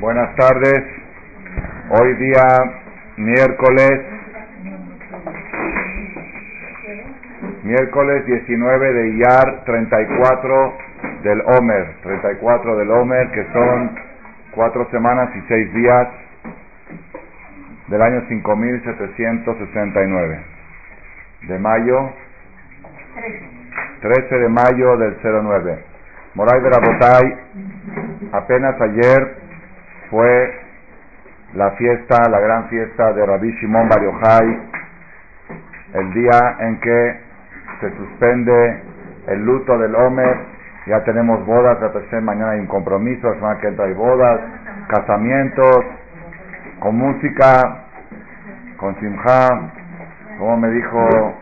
Buenas tardes. Hoy día miércoles miércoles 19 de Iyar 34 del Omer, 34 del Omer que son cuatro semanas y seis días del año 5769 de mayo 13 de mayo del 09 Moray de Rabotay apenas ayer fue la fiesta, la gran fiesta de Rabbi Shimon Bar Yochai, el día en que se suspende el luto del Omer, ya tenemos bodas, mañana hay un compromiso, la semana que entra hay bodas, casamientos, con música, con simja, como me dijo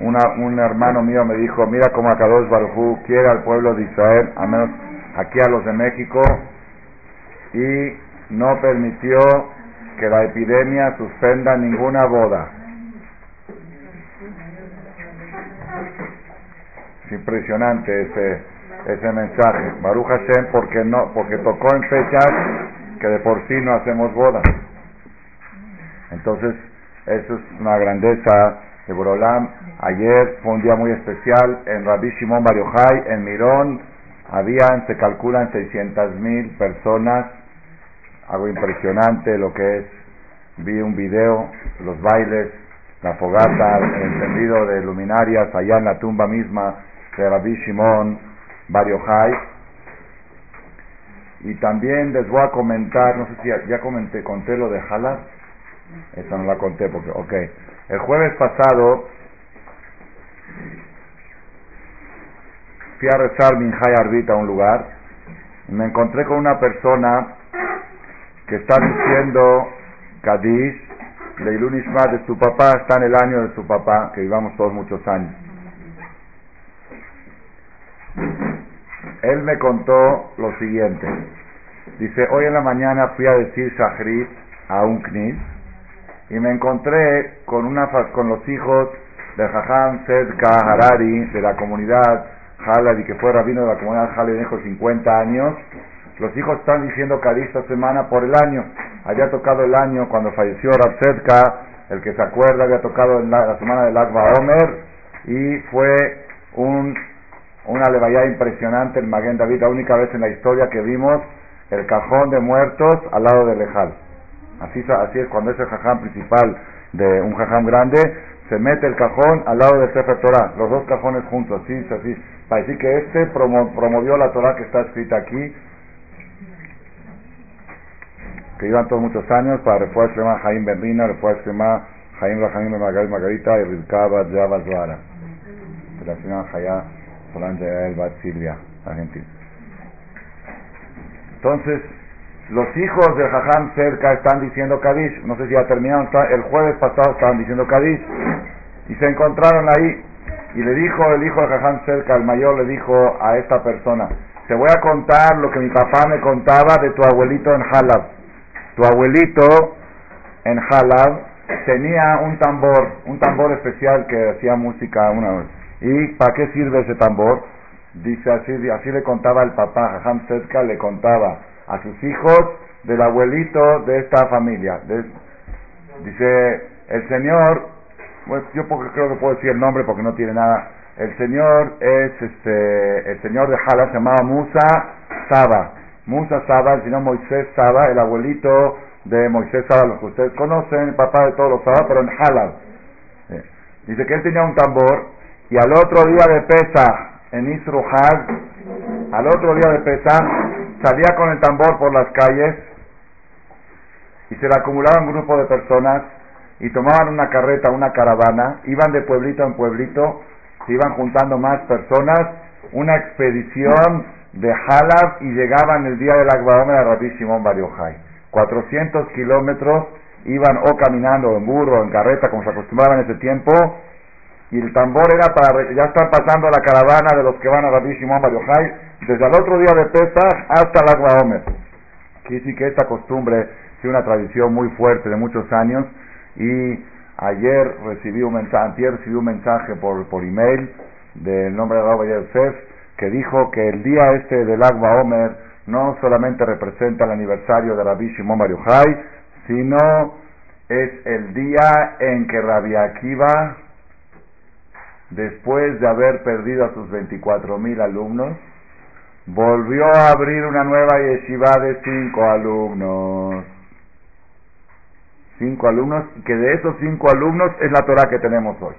una, un hermano mío, me dijo, mira cómo Akadosh Baruj quiere al pueblo de Israel, a menos aquí a los de México, y no permitió que la epidemia suspenda ninguna boda. Es impresionante ese, ese mensaje. Baruch Hashem porque no, porque tocó en fechas que de por sí no hacemos boda. Entonces, eso es una grandeza de Borolam. Ayer fue un día muy especial en Rabbi Shimon Bar en Mirón. Habían, se calculan 600 mil personas algo impresionante lo que es, vi un video, los bailes, la fogata, el encendido de luminarias allá en la tumba misma de Rabbi Shimon Bar Y también les voy a comentar, no sé si ya, comenté, conté lo de Jalad, esa no la conté porque, ok, el jueves pasado fui a rezar Minjay Arbita a un lugar me encontré con una persona que está diciendo Kadish, Leilun de su papá, está en el año de su papá, que vivamos todos muchos años. Él me contó lo siguiente. Dice, hoy en la mañana fui a decir Shahrit a un knis y me encontré con, una, con los hijos de Jajam Sedka Harari de la comunidad Haladi, que fue rabino de la comunidad Haladi, dijo 50 años, los hijos están diciendo Cádiz esta semana por el año. Había tocado el año cuando falleció Rabsetka, el que se acuerda, había tocado en la, semana del Agba Omer y fue un, una levaya impresionante el Maguen David, la única vez en la historia que vimos el cajón de muertos al lado del Lejal. Así, así es cuando es el jajam principal de un jajam grande, se mete el cajón al lado del Sefer Torah, los dos cajones juntos, así, así, para decir que este promovió la Torah que está escrita aquí que iban todos muchos años para Refuah llama Jaime Bernina, Refuah Shema Jaime Rahamim Margarita Margarita y Rilkaba Java Zuara. La señora Jaya Solange Silvia, Argentina. Entonces, los hijos de Jajam cerca están diciendo Kadish, no sé si ya terminaron, el jueves pasado estaban diciendo Kadish, y se encontraron ahí, y le dijo el hijo de Jajam cerca, el mayor le dijo a esta persona, te voy a contar lo que mi papá me contaba de tu abuelito en Halab. Tu abuelito en Halab tenía un tambor, un tambor especial que hacía música una vez. ¿Y para qué sirve ese tambor? Dice así, así le contaba el papá, Jajam Setka le contaba a sus hijos del abuelito de esta familia. dice, el señor, pues yo creo que puedo decir el nombre porque no tiene nada. El señor es este, el señor de Halab se llamaba Musa Saba. Musa Saba, señor Moisés Saba, el abuelito de Moisés Saba, los que ustedes conocen, el papá de todos los Saba, pero en Halab. Dice que él tenía un tambor y al otro día de Pesa, en Isruhad, al otro día de Pesa, salía con el tambor por las calles y se le acumulaba un grupo de personas y tomaban una carreta, una caravana, iban de pueblito en pueblito, se iban juntando más personas, una expedición de Halab y llegaban el día del Akbaomer a Rabbi Shimon Bar 400 kilómetros iban o caminando en burro, en carreta, como se acostumbraba en ese tiempo, y el tambor era para, ya están pasando la caravana de los que van a Rabbi Shimon Bar desde el otro día de Pesach hasta el Akbaomer. Quiere decir que esta costumbre es una tradición muy fuerte de muchos años, y ayer recibí un mensaje, recibí un mensaje por, por email del nombre de Rabbi Yosef, que dijo que el día este del Agba Omer no solamente representa el aniversario de Rabbi Shimon Bar Yochai, sino es el día en que Rabbi Akiva, después de haber perdido a sus 24 mil alumnos, volvió a abrir una nueva yeshiva de cinco alumnos. Cinco alumnos, que de esos cinco alumnos es la Torah que tenemos hoy.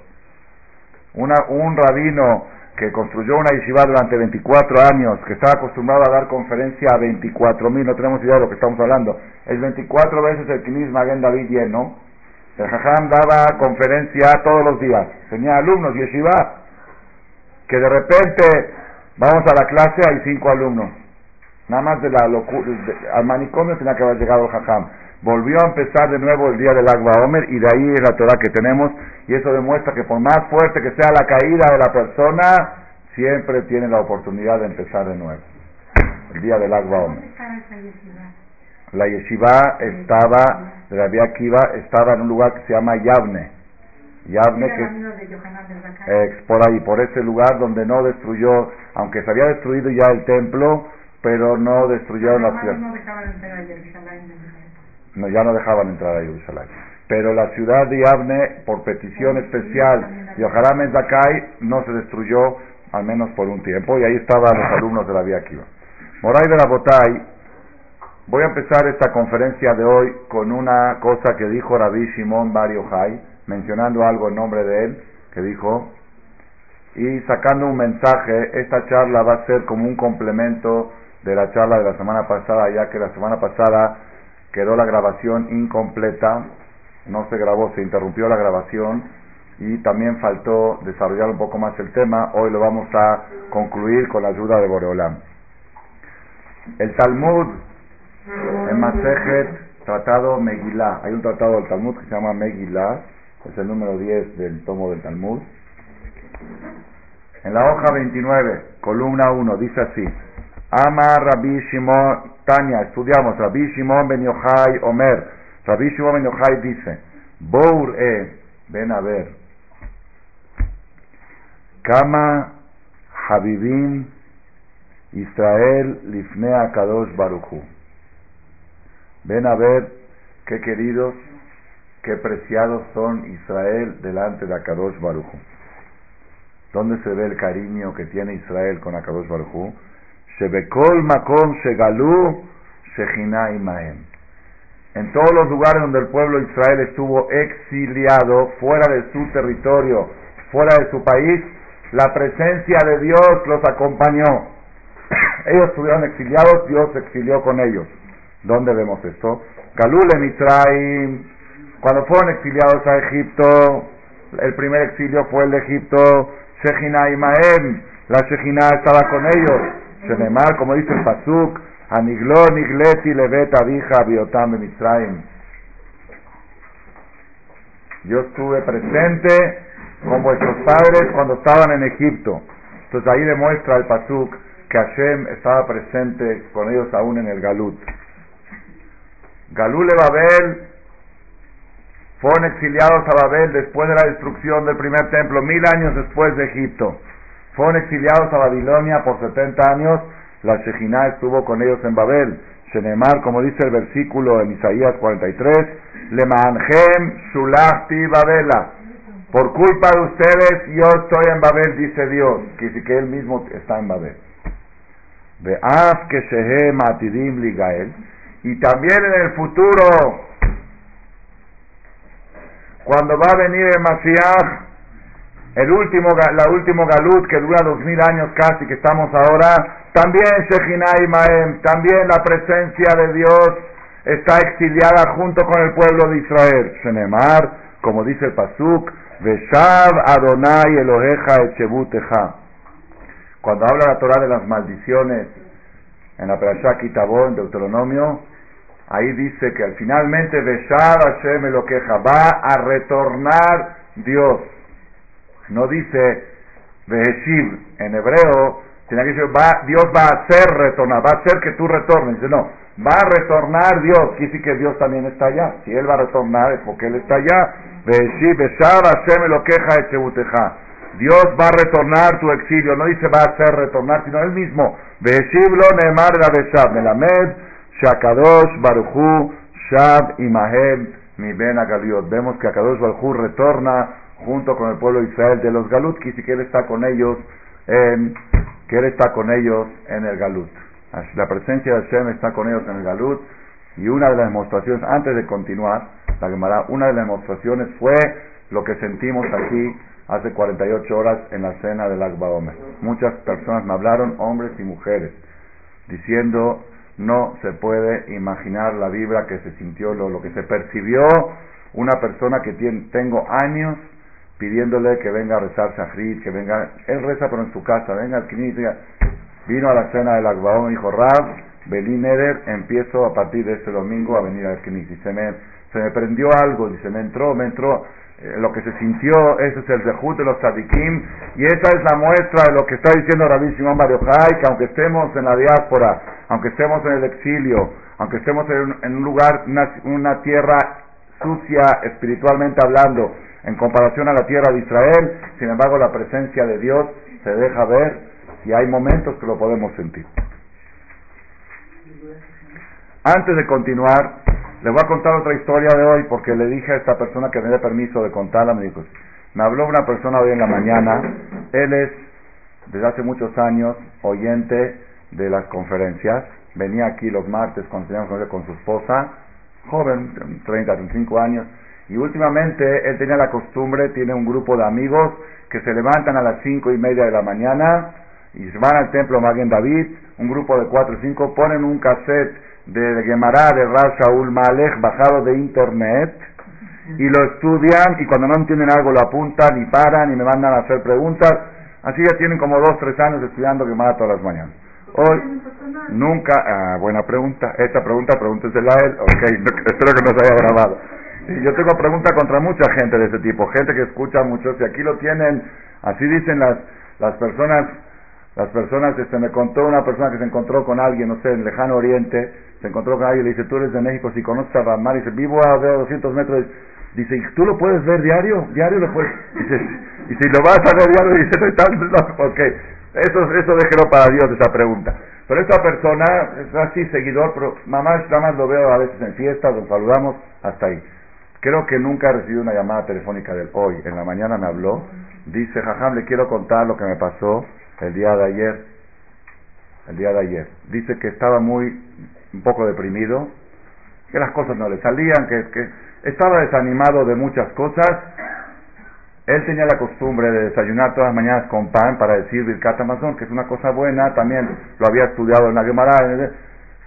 Un rabino que construyó una yeshiva durante 24 años, que estaba acostumbrado a dar conferencia a 24 mil, no tenemos idea de lo que estamos hablando, es 24 veces el Kinis Magen David lleno, el Jajam daba conferencia todos los días, tenía alumnos, yeshiva, que de repente vamos a la clase, hay cinco alumnos, nada más de la locura, al manicomio tenía que haber llegado el Jajam volvió a empezar de nuevo el día del Agua Omer y de ahí es la Torah que tenemos y eso demuestra que por más fuerte que sea la caída de la persona, siempre tiene la oportunidad de empezar de nuevo. El día del Agua Omer. La yeshiva estaba, de la Vía Kiva, estaba en un lugar que se llama Yavne. Yavne que es por ahí, por ese lugar donde no destruyó, aunque se había destruido ya el templo, pero no destruyeron la ciudad no, ya no dejaban entrar a Jerusalén. Pero la ciudad de Yavne, por petición especial de Ojalá Zakai, no se destruyó, al menos por un tiempo, y ahí estaban los alumnos de la Vía Kiva. Moray de la Botay, voy a empezar esta conferencia de hoy con una cosa que dijo Rabbi Shimon Bar Yochai, mencionando algo en nombre de él, que dijo, y sacando un mensaje, esta charla va a ser como un complemento de la charla de la semana pasada, ya que la semana pasada quedó la grabación incompleta, no se grabó, se interrumpió la grabación y también faltó desarrollar un poco más el tema. Hoy lo vamos a concluir con la ayuda de Boreolam. El Talmud, en Masejet, tratado Megillah. Hay un tratado del Talmud que se llama Megillah, es el número 10 del tomo del Talmud. En la hoja 29, columna 1, dice así: Ama Rabbi Shimon Tania, estudiamos, Rabbi Shimon Ben Yochai Omer, Rabbi Shimon Ben Yochai dice, Bour e, ven a ver, Kama Habibim Israel Lifnea Kadosh Baruchu. Ven a ver qué queridos, qué preciados son Israel delante de Akadosh Baruchu. ¿Dónde se ve el cariño que tiene Israel con Akadosh Baruchu? Makom En todos los lugares donde el pueblo de Israel estuvo exiliado, fuera de su territorio, fuera de su país, la presencia de Dios los acompañó. Ellos estuvieron exiliados, Dios exilió con ellos. ¿Dónde vemos esto? Galule Mitraim, cuando fueron exiliados a Egipto, el primer exilio fue el de Egipto, Shechinah Maem, la Shechinah estaba con ellos. Shenemar, como dice el Pasuk, Aniglo Nigleti Levet Biotam Mitzrayim. Yo estuve presente con vuestros padres cuando estaban en Egipto. Entonces ahí demuestra el Pasuk que Hashem estaba presente con ellos aún en el Galut. Galule Babel fueron exiliados a Babel después de la destrucción del primer templo, mil años después de Egipto. Fueron exiliados a Babilonia por 70 años. La Shejina estuvo con ellos en Babel. Shenemar, como dice el versículo en Isaías 43, Le manjem shulachti Babela. Por culpa de ustedes, yo estoy en Babel, dice Dios. Que que él mismo está en Babel. Ve'af que shehem atidim ligael. Y también en el futuro, cuando va a venir el Mashiach, el último, la último galut que dura dos mil años casi que estamos ahora, también Shechinah y Maem, también la presencia de Dios está exiliada junto con el pueblo de Israel. Shenemar, como dice el Pasuk, Veshav Adonai Eloheja Echebuteja. Cuando habla la Torah de las maldiciones en la Perashá Kitabó, en Deuteronomio, ahí dice que al finalmente Veshav Hashem Eloheja va a retornar Dios no dice Veheshiv en hebreo, sino que dice va, Dios va a hacer retornar, va a hacer que tú retornes. Dice, no, va a retornar Dios, quiere decir que Dios también está allá. Si Él va a retornar es porque Él está allá. Veheshiv, Beshar Hashem lo queja Echebuteja. Dios va a retornar tu exilio, no dice va a hacer retornar, sino él mismo. Veshiblo Neemar Beshab, Melamed, Shakadosh, Baruchu, Shab, Imahem, mi Ben. Vemos que Akadosh Baruchu retorna junto con el pueblo de Israel de los Galut, y que él está con ellos en, que él está con ellos en el Galut. La presencia de Hashem está con ellos en el Galut. Y una de las demostraciones, antes de continuar, la Gemara, una de las demostraciones fue lo que sentimos aquí hace 48 horas en la cena del Akba Omer. Muchas personas me hablaron, hombres y mujeres, diciendo no se puede imaginar la vibra que se sintió, lo, lo que se percibió una persona que tiene, tengo años pidiéndole que venga a rezar Shahrid, que venga, él reza pero en su casa, venga al Knis, vino a la cena del Akbaón y dijo, Rab, Belín Eder, empiezo a partir de este domingo a venir al Knis, y se me, se me prendió algo, dice, me entró, me entró, eh, lo que se sintió, ese es el Zehut de los Tzadikim, y esa es la muestra de lo que está diciendo Rabbi Simón Mario que aunque estemos en la diáspora, aunque estemos en el exilio, aunque estemos en, en un lugar, una, una tierra sucia espiritualmente hablando, en comparación a la tierra de Israel, sin embargo la presencia de Dios se deja ver y hay momentos que lo podemos sentir. Antes de continuar, les voy a contar otra historia de hoy porque le dije a esta persona que me dé permiso de contarla, me dijo, me habló una persona hoy en la mañana, él es desde hace muchos años oyente de las conferencias, venía aquí los martes cuando teníamos con su esposa, joven, 30, 35 años, y últimamente él tenía la costumbre, tiene un grupo de amigos que se levantan a las cinco y media de la mañana y van al templo Maguen David, un grupo de cuatro o cinco, ponen un cassette de Gemara de Rav Shaul Malek bajado de internet y lo estudian y cuando no entienden algo lo apuntan y paran y me mandan a hacer preguntas. Así ya tienen como dos, tres años estudiando Gemara todas las mañanas. Hoy, nunca, ah, buena pregunta, esta pregunta pregúntesela a él, ok, espero que no se haya grabado yo tengo preguntas contra mucha gente de ese tipo, gente que escucha mucho, si aquí lo tienen, así dicen las, las personas, las personas, este, me contó una persona que se encontró con alguien, no sé, en lejano oriente, se encontró con alguien y le dice, tú eres de México, si conoces a Ramar, dice, vivo a 200 metros, dice, ¿y tú lo puedes ver diario? Diario lo puedes, y si lo vas a ver diario, dice, no, ok, eso, eso déjelo para Dios, esa pregunta. Pero esta persona es así, seguidor, pero mamá, nada más lo veo a veces en fiestas, nos saludamos, hasta ahí. Creo que nunca he recibido una llamada telefónica de él. Hoy, en la mañana me habló. Dice, Jajam, le quiero contar lo que me pasó el día de ayer. El día de ayer. Dice que estaba muy, un poco deprimido, que las cosas no le salían, que, que estaba desanimado de muchas cosas. Él tenía la costumbre de desayunar todas las mañanas con pan para decir Birkat Amazon, que es una cosa buena. También lo había estudiado en la Gemara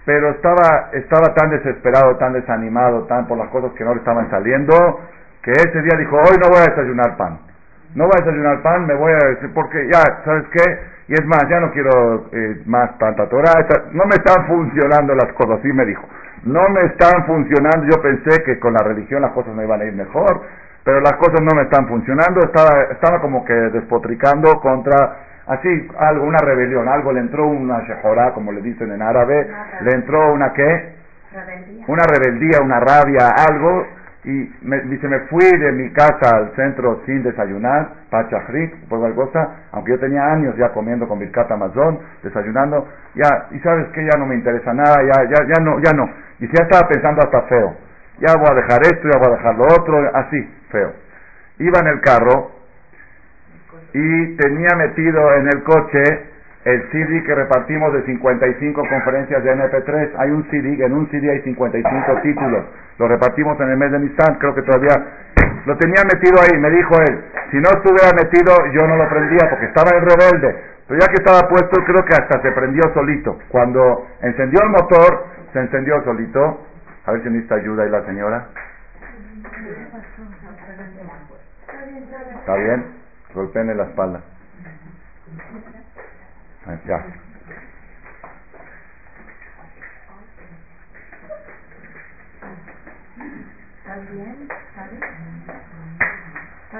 pero estaba, estaba tan desesperado, tan desanimado, tan por las cosas que no le estaban saliendo, que ese día dijo, hoy no voy a desayunar pan. No voy a desayunar pan, me voy a decir, porque ya, ¿sabes qué? Y es más, ya no quiero eh, más tanta Torah, no me están funcionando las cosas, así me dijo. No me están funcionando, yo pensé que con la religión las cosas me iban a ir mejor, pero las cosas no me están funcionando, estaba, estaba como que despotricando contra así, algo, una rebelión, algo le entró una shejorá, como le dicen en árabe, le entró una qué? Una rebeldía, una rabia, algo, y me, dice, me fui de mi casa al centro sin desayunar, pachajrik, por cualquier cosa, aunque yo tenía años ya comiendo con Birkat Amazon, desayunando, ya, y sabes que ya no me interesa nada, ya, ya, ya no, ya no, y ya estaba pensando hasta feo, ya voy a dejar esto, ya voy a dejar lo otro, así, feo. Iba en el carro, y tenía metido en el coche el CD que repartimos de 55 conferencias de MP3. Hay un CD, en un CD hay 55 títulos. Lo repartimos en el mes de Nissan, creo que todavía lo tenía metido ahí. Me dijo él, si no estuviera metido yo no lo prendía porque estaba en rebelde. Pero ya que estaba puesto, creo que hasta se prendió solito. Cuando encendió el motor, se encendió solito. A ver si necesita ayuda ahí la señora. ¿Está bien? En la espalda. Ya.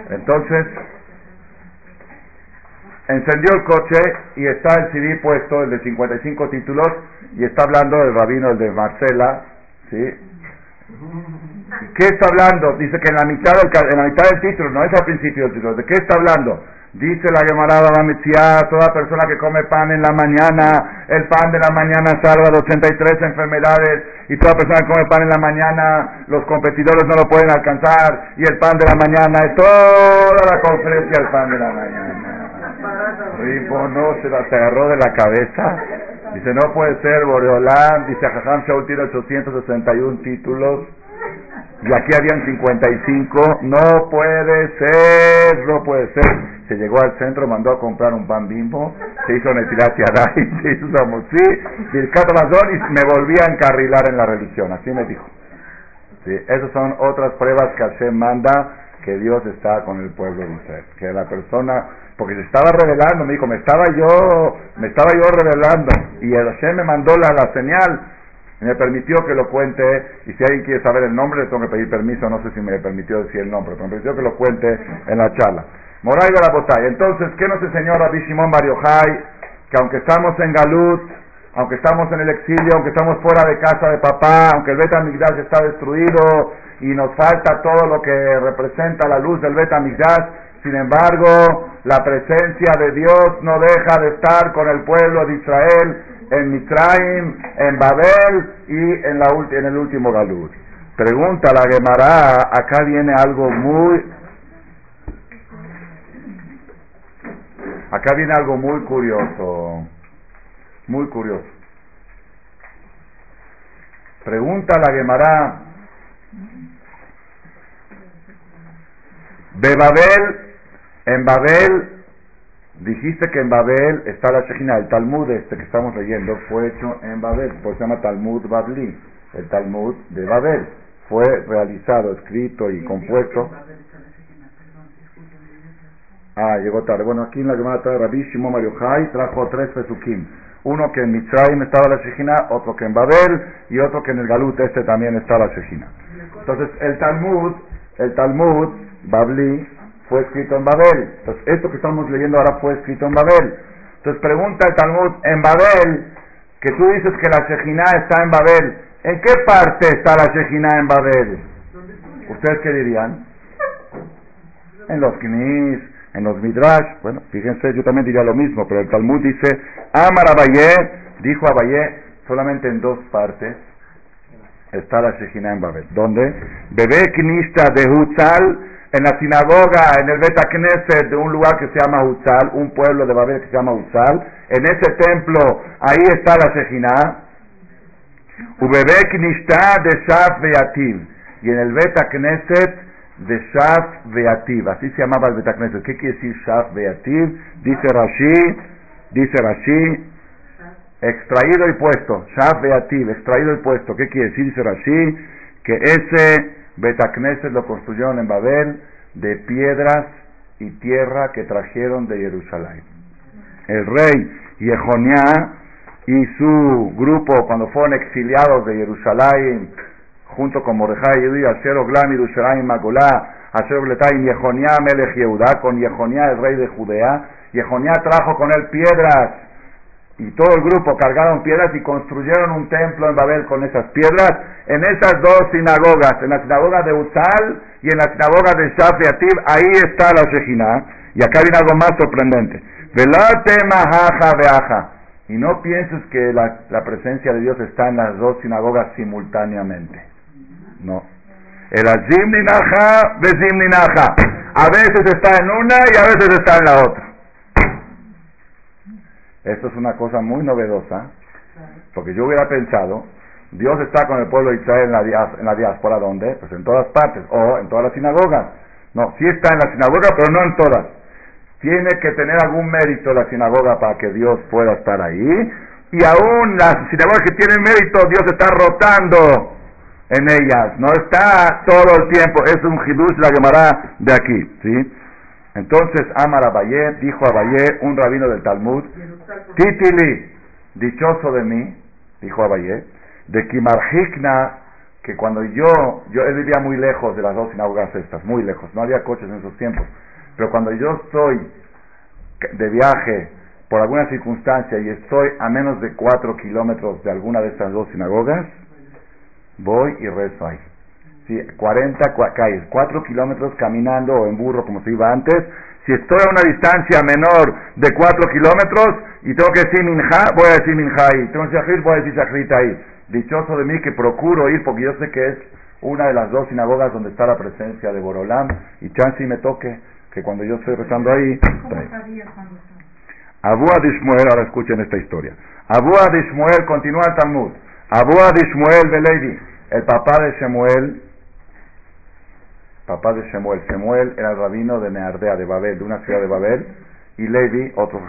Entonces, encendió el coche y está el CD puesto, el de 55 títulos, y está hablando del rabino, el de Marcela, ¿sí? ¿Qué está hablando? Dice que en la mitad del, en la mitad del título, no es al principio del título, ¿de qué está hablando? Dice la Gemara Bamitzia, toda persona que come pan en la mañana, el pan de la mañana salva de 83 enfermedades y toda persona que come pan en la mañana, los competidores no lo pueden alcanzar y el pan de la mañana es toda la conferencia el pan de la mañana. Ripo no se la agarró de la cabeza. Dice, no puede ser, Boreolán, dice Jajam Shaul tiene 861 títulos y aquí habían 55, no puede ser, no puede ser. Se llegó al centro, mandó a comprar un pan bimbo, se hizo Netilat Yadai, se hizo Samosí, y me volví a encarrilar en la religión, así me dijo. Sí, esas son otras pruebas que Hashem manda que Dios está con el pueblo de Israel, que la persona, porque se estaba revelando, me dijo, me estaba yo, me estaba yo revelando, y Hashem me mandó la señal, me permitió que lo cuente, y si alguien quiere saber el nombre, le tengo que pedir permiso, no sé si me permitió decir el nombre, pero me permitió que lo cuente en la charla. Moray Barabotay. Entonces, ¿qué nos enseñó Rabbi Shimon Bar Que aunque estamos en Galut, aunque estamos en el exilio, aunque estamos fuera de casa de papá, aunque el Bet está destruido y nos falta todo lo que representa la luz del Bet sin embargo, la presencia de Dios no deja de estar con el pueblo de Israel en Mitraim, en Babel y en, la, en el último Galut. Pregunta la Gemara, acá viene algo muy Acá viene algo muy curioso, muy curioso. Pregunta la Gemara, de Babel, en Babel, dijiste que en Babel está la Shejina, el Talmud este que estamos leyendo fue hecho en Babel, por se llama Talmud Babli, el Talmud de Babel, fue realizado, escrito y compuesto Ah, llegó tarde. Bueno, aquí en la Gemara trae Rabbi Shimon trajo tres Pesukim. Uno que en Mitzrayim estaba la Shejina, otro que en Babel y otro que en el Galut este también está la Shejina. Entonces, el Talmud, el Talmud, Babli, fue escrito en Babel. Entonces, esto que estamos leyendo ahora fue escrito en Babel. Entonces, pregunta el Talmud, en Babel, que tú dices que la Shejina está en Babel, ¿en qué parte está la Shejina en Babel? ¿Ustedes qué dirían? En los Knis, en los Midrash, bueno, fíjense, yo también diría lo mismo, pero el Talmud dice, Amar Abayé, dijo Abayé, solamente en dos partes está la Shejina en Babel. ¿Dónde? Bebé Knista de Hutzal, en la sinagoga, en el Beta Knesset de un lugar que se llama Hutzal, un pueblo de Babel que se llama Hutzal, en ese templo, ahí está la Shejina. Ubebe Knista de Shaf Beativ, y en el Beta Knesset de Shaf Beativ, así se llamaba el Betacneset. ¿Qué quiere decir Shaf Beativ? Dice Rashi, dice Rashi, extraído y puesto, Shaf Beativ, extraído y puesto. ¿Qué quiere decir? Dice Rashi, que ese Betacneset lo construyeron en Babel de piedras y tierra que trajeron de Jerusalén. El rey Yehonia y su grupo, cuando fueron exiliados de Jerusalén, junto con Mordejai y Asher Oglam Yerushalayim Magolá, Asher Obletayim Yehonia Melech Yehuda, con Yehonia el rey de Judea. Yehonia trajo con él piedras y todo el grupo cargaron piedras y construyeron un templo en Babel con esas piedras en esas dos sinagogas, en la sinagoga de Uzal y en la sinagoga de Shafiativ, ahí está la Shejina. Y acá viene algo más sorprendente. Velate mahaja beaja. Y no pienses que la, presencia de Dios está en las dos sinagogas simultáneamente. No. El azim ninaja, bezim ninaja. A veces está en una y a veces está en la otra. Esto es una cosa muy novedosa, porque yo hubiera pensado, Dios está con el pueblo de Israel en la, en la diáspora, ¿dónde? Pues en todas partes, o en todas las sinagogas. No, sí está en la sinagoga, pero no en todas. Tiene que tener algún mérito la sinagoga para que Dios pueda estar ahí. Y aún las sinagogas que tienen mérito, Dios está rotando en ellas, no está todo el tiempo, es un hidush la llamará de aquí, ¿sí? Entonces Amar Abayé, dijo Abayé, un rabino del Talmud, Titili, dichoso de mí, dijo Abayé, de Kimarhikna, que cuando yo, yo él vivía muy lejos de las dos sinagogas estas, muy lejos, no había coches en esos tiempos, pero cuando yo estoy de viaje por alguna circunstancia y estoy a menos de cuatro kilómetros de alguna de estas dos sinagogas, voy y rezo ahí. Sí, 40 calles, 4 kilómetros caminando o en burro como se iba antes, Si estoy a una distancia menor de 4 kilómetros y tengo que decir minja, voy a decir minja ahí. Tengo que decir voy a decir shachrit ahí. Dichoso de mí que procuro ir porque yo sé que es una de las dos sinagogas donde está la presencia de Borolán y chance y me toque que cuando yo estoy rezando ahí. Abu Adishmuel, ahora escuchen esta historia. Abu Adishmuel, continúa el Talmud. Abu Adishmuel de Levi, el papá de Shemuel, papá de Shemuel. Shemuel era el rabino de Neardea, de Babel, de una ciudad de Babel. Y Levi, otro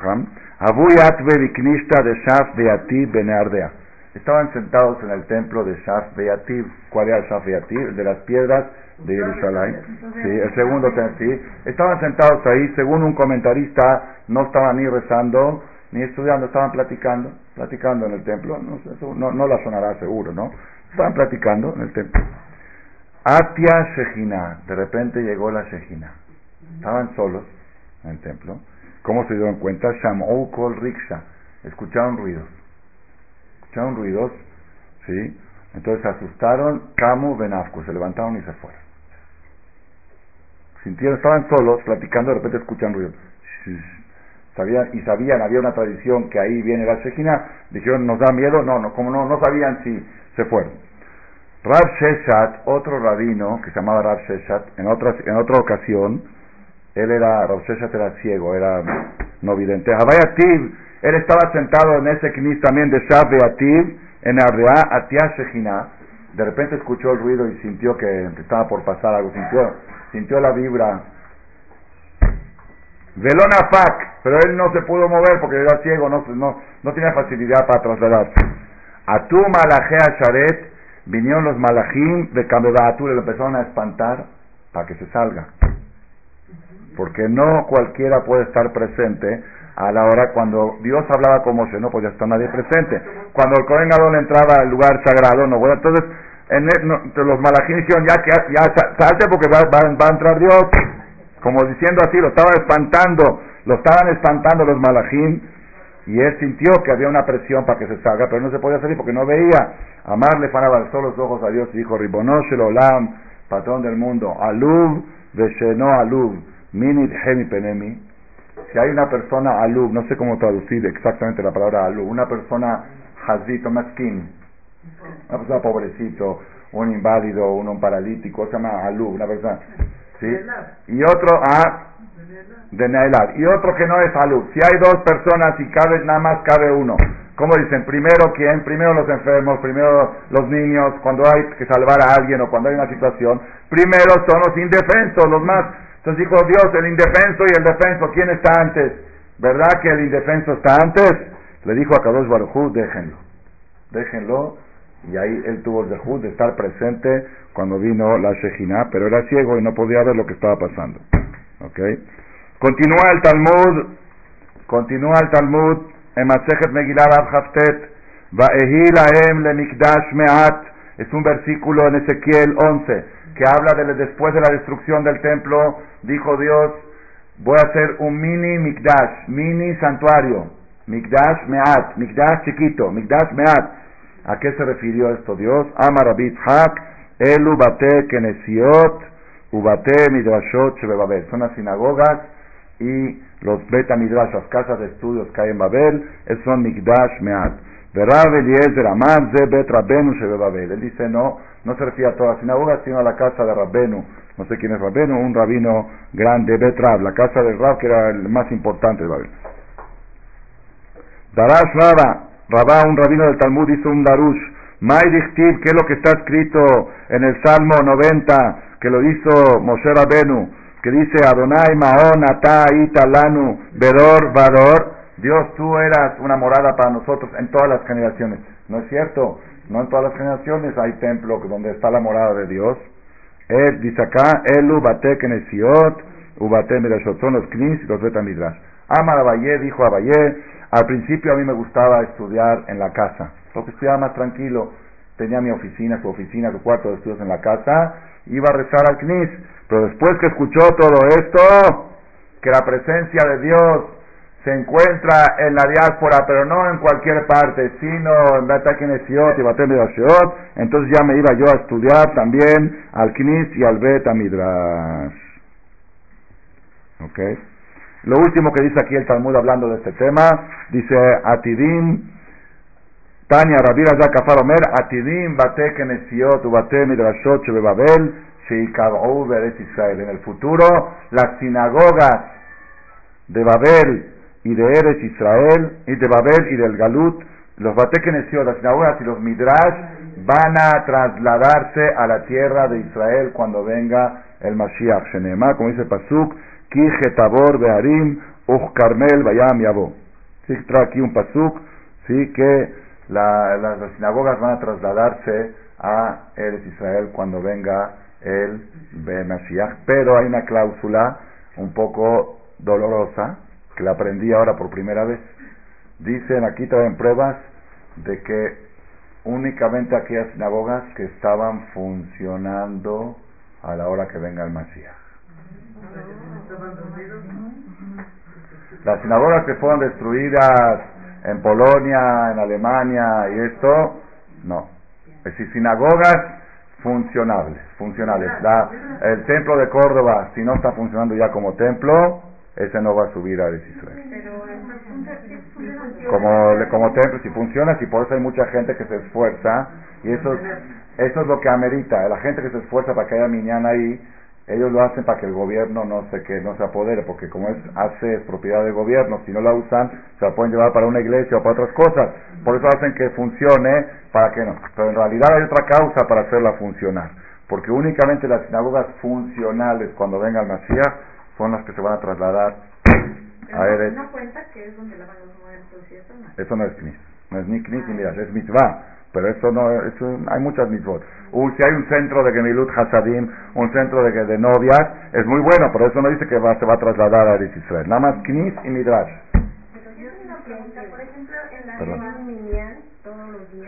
Viknishta de Shaf Beatib Beneardea. Estaban sentados en el templo de Shaf Beatib. ¿Cuál era el Shaf Beatib? El de las piedras de Jerusalén. Sí, el segundo sí. Estaban sentados ahí, según un comentarista, no estaban ni rezando ni estudiando, estaban platicando, platicando en el templo. No, no, no la sonará seguro, ¿no? Estaban platicando en el templo. Atia Shejina, de repente llegó la Shejina. Estaban solos en el templo. ¿Cómo se dieron cuenta? Shamou Kol Riksha. Escucharon ruidos. Escucharon ruidos, ¿sí? Entonces se asustaron, Camu Benafku, se levantaron y se fueron. Sintieron, estaban solos, platicando, de repente escuchan ruidos. Sabían, y sabían, había una tradición que ahí viene la Shekhinah, dijeron, ¿nos da miedo? No, no, como no, no sabían si se fueron. Rav Sheshat, otro rabino que se llamaba Rav Sheshat, en otra, en otra ocasión, él era, Rav Sheshat era ciego, era no vidente. Ativ, él estaba sentado en ese knis también de Ativ, en Ardea, Atia Shekhinah, de repente escuchó el ruido y sintió que estaba por pasar algo, sintió, sintió la vibra. Velona Fak, pero él no se pudo mover porque era ciego, no, no, no tenía facilidad para trasladarse. Atu Malajea Sharet, vinieron los malajim de Kambebatur y lo empezaron a espantar para que se salga. Porque no cualquiera puede estar presente a la hora cuando Dios hablaba con Moshe, no podía estar nadie presente. Cuando el Cohen Gadol entraba al lugar sagrado, no bueno, entonces en los malajim dijeron ya, ya, salte porque va, va, a entrar Dios. Como diciendo así, lo estaban espantando, lo estaban espantando los malajim y él sintió que había una presión para que se salga, pero no se podía salir porque no veía. Amarle fanaba alzó los ojos a Dios y dijo, Ribonosh el Olam, patrón del mundo, Alub, Vesheno Alub, Minit Hemi Penemi, si hay una persona alub, no sé cómo traducir exactamente la palabra alub, una persona hazito, maskin, una persona pobrecito, un inválido, un paralítico, se llama alub, una persona, ¿sí? Y otro, ah, de Naelar, y otro que no es alub. Si hay dos personas y cabe, nada más cabe uno. ¿Cómo dicen? Primero quién, primero los enfermos, primero los niños, cuando hay que salvar a alguien o cuando hay una situación, primero son los indefensos, los más entonces dijo Dios, el indefenso y el defenso, ¿quién está antes? ¿Verdad que el indefenso está antes? Le dijo a Kadosh déjenlo, déjenlo. Y ahí él tuvo el dejud de estar presente cuando vino la Shejina, pero era ciego y no podía ver lo que estaba pasando. ¿Ok? Continúa el Talmud, continúa el Talmud en Masejet le mikdash me'at, es un versículo en Ezequiel 11 que habla de después de la destrucción del templo, dijo Dios, voy a hacer un mini mikdash, mini santuario, mikdash meat, mikdash chiquito, mikdash meat. ¿A qué se refirió esto Dios? Amarabit hak, elu bate kenesiot, ubate midrashot shebebabel. Son las sinagogas y los beta midrash, las casas de estudios que hay en Babel, son mikdash meat. Verab Eliezer Amar Ze Bet Rabbenu Shebebabel. Él dice no, no se refiere a toda la sinagoga, sino a la casa de Rabbenu. No sé quién es Rabbenu, un rabino grande, Betrab, la casa del Rab, que era el más importante de Babel. Darash Raba, Rabá, un rabino del Talmud, hizo un darush. May Dichtiv, que es lo que está escrito en el Salmo 90, que lo hizo Moshe Rabbenu, que dice Adonai Maon Ata Italanu Bedor Vador. Dios, tú eras una morada para nosotros en todas las generaciones. ¿No es cierto? No en todas las generaciones hay templo donde está la morada de Dios. Él dice acá, Elu bate kenesiot, ubate mirashot, los knis y los betamidrash. Amar Abayé dijo Abayé, al principio a mí me gustaba estudiar en la casa, porque estudiaba más tranquilo, tenía mi oficina, su oficina, su cuarto de estudios en la casa, iba a rezar al knis, pero después que escuchó todo esto, que la presencia de Dios se encuentra en la diáspora, pero no en cualquier parte, sino en Betakinesiot y Batem entonces ya me iba yo a estudiar también al Knis y al Beta Midrash. ¿Ok? Lo último que dice aquí el Talmud hablando de este tema, dice Atidim, Tania Rabira Kafar Omer, Atidim bate kenesiot bate midrashot Babel, sheikabou beretz Israel. En el futuro, las sinagogas de Babel y de Eretz Israel, y de Babel y del Galut, los bate kenesiot, las sinagogas y los midrash, van a trasladarse a la tierra de Israel cuando venga el Mashiach. Shenema, como dice Pasuk, Ki Tabor Bearim, Uch Carmel, Bayam Yabo. Sí, trae aquí un Pasuk, sí, que las, sinagogas van a trasladarse a Eres Israel cuando venga el Mashiach. Pero hay una cláusula un poco dolorosa, que la aprendí ahora por primera vez. Dicen, aquí traen pruebas de que únicamente aquellas sinagogas que estaban funcionando a la hora que venga el Mashiach. Las sinagogas que fueron destruidas en Polonia, en Alemania y esto, no. Es decir, sinagogas funcionables, funcionales. el templo de Córdoba, si no está funcionando ya como templo, ese no va a subir a Israel. Como, como templo, si funciona, si por eso hay mucha gente que se esfuerza, y eso, eso es lo que amerita. La gente que se esfuerza para que haya miñana ahí, ellos lo hacen para que el gobierno no se que no se apodere, porque como es hace propiedad del gobierno, si no la usan, se la pueden llevar para una iglesia o para otras cosas. Por eso hacen que funcione, para que no. Pero en realidad hay otra causa para hacerla funcionar, porque únicamente las sinagogas funcionales cuando venga el Mashiach son las que se van a trasladar a Eretz. eso no es Knis, no es ni Knis ni Midrash, es mitzvah. Pero eso no, eso, hay muchas mitzvot. si hay un centro de Gemilut Hasadim, un centro de, de novias, es muy bueno, pero eso no dice que va, se va a trasladar a Eretz Israel. Nada más Knis y Midrash.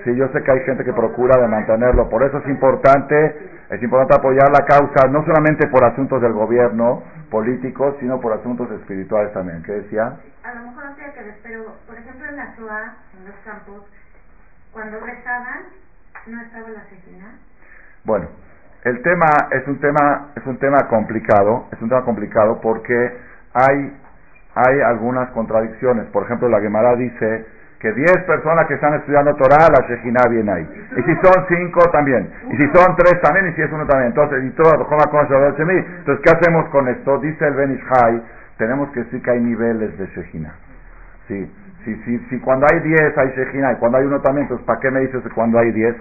Sí, yo sé que hay gente que procura de mantenerlo, por eso es importante, es importante apoyar la causa, no solamente por asuntos del gobierno político, sino por asuntos espirituales también. ¿Qué decía? A lo mejor no sé pero por ejemplo en la Shoah, en los campos, cuando rezaban, no estaba la asesina. Bueno, el tema es un tema es un tema complicado, es un tema complicado porque hay hay algunas contradicciones. Por ejemplo, la Gemara dice que 10 personas que están estudiando Torah, la Shejina viene ahí. Y si son 5 también. Y si son 3 también, y si es uno también. Entonces, y todo, Entonces, ¿qué hacemos con esto? Dice el Benishai, tenemos que decir que hay niveles de Shejina. Sí. Si, si, si cuando hay 10 hay Shejina y cuando hay uno también, entonces ¿para qué me dices que cuando hay 10?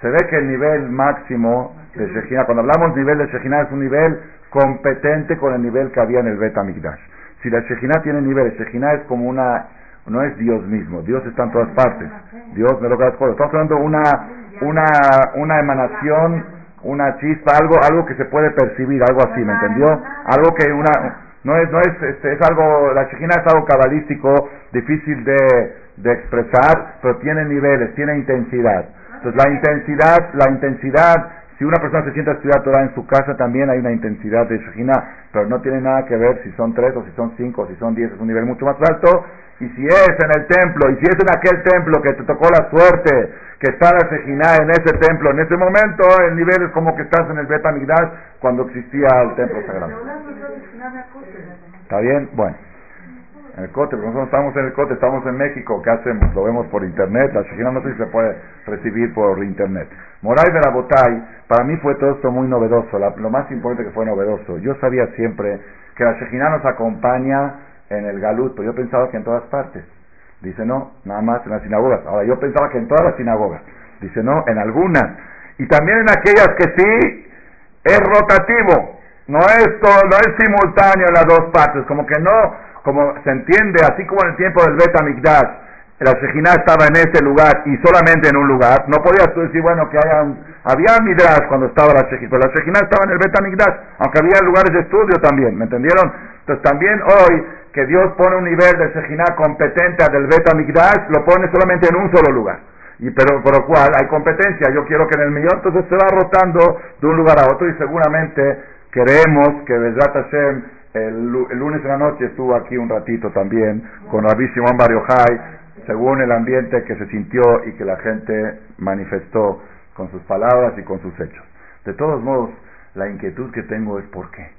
Se ve que el nivel máximo de Shejina, cuando hablamos nivel de Shejina, es un nivel competente con el nivel que había en el Beta Migdash. Si la Shejina tiene nivel, Shejina es como una, no es Dios mismo, Dios está en todas partes. Dios me lo cosas. Estamos hablando de una, una, una emanación, una chispa, algo, algo que se puede percibir, algo así, ¿me entendió? Algo que una, no es, no es, este, es algo, la Shejina es algo cabalístico, difícil de, de expresar, pero tiene niveles, tiene intensidad. Entonces la intensidad, la intensidad, si una persona se siente a estudiar Torah en su casa, también hay una intensidad de Shejina, pero no tiene nada que ver si son tres o si son cinco o si son diez, es un nivel mucho más alto. Y si es en el templo, y si es en aquel templo que te tocó la suerte, que está la Shejina en ese templo, en ese momento, el nivel es como que estás en el Betamigdash cuando existía el templo sagrado. ¿Está bien? Bueno. En el cote, nosotros estamos en el cote, estamos en México, ¿qué hacemos? Lo vemos por internet, la Shejina no sé si se puede recibir por internet. Moray de la Botay, para mí fue todo esto muy novedoso, lo más importante que fue novedoso. Yo sabía siempre que la Shejina nos acompaña en el Galut, pero yo pensaba que en todas partes. Dice no, nada más en las sinagogas. Ahora yo pensaba que en todas las sinagogas. Dice no, en algunas. Y también en aquellas que sí es rotativo. No es todo, no es simultáneo en las dos partes. Como que no, como se entiende, así como en el tiempo del Bet la Shejina estaba en ese lugar y solamente en un lugar. No podías tú decir, bueno, que haya había Midrash cuando estaba la Shejina, pero la Shejina estaba en el Bet aunque había lugares de estudio también, ¿me entendieron? Entonces también hoy que Dios pone un nivel de Shejina competente del Bet lo pone solamente en un solo lugar. Y pero por lo cual hay competencia. Yo quiero que en el millón entonces se va rotando de un lugar a otro y seguramente queremos que Besrat Hashem el, lunes en la noche estuvo aquí un ratito también con Rabbi Simón Bariohai según el ambiente que se sintió y que la gente manifestó con sus palabras y con sus hechos. De todos modos, la inquietud que tengo es ¿por qué?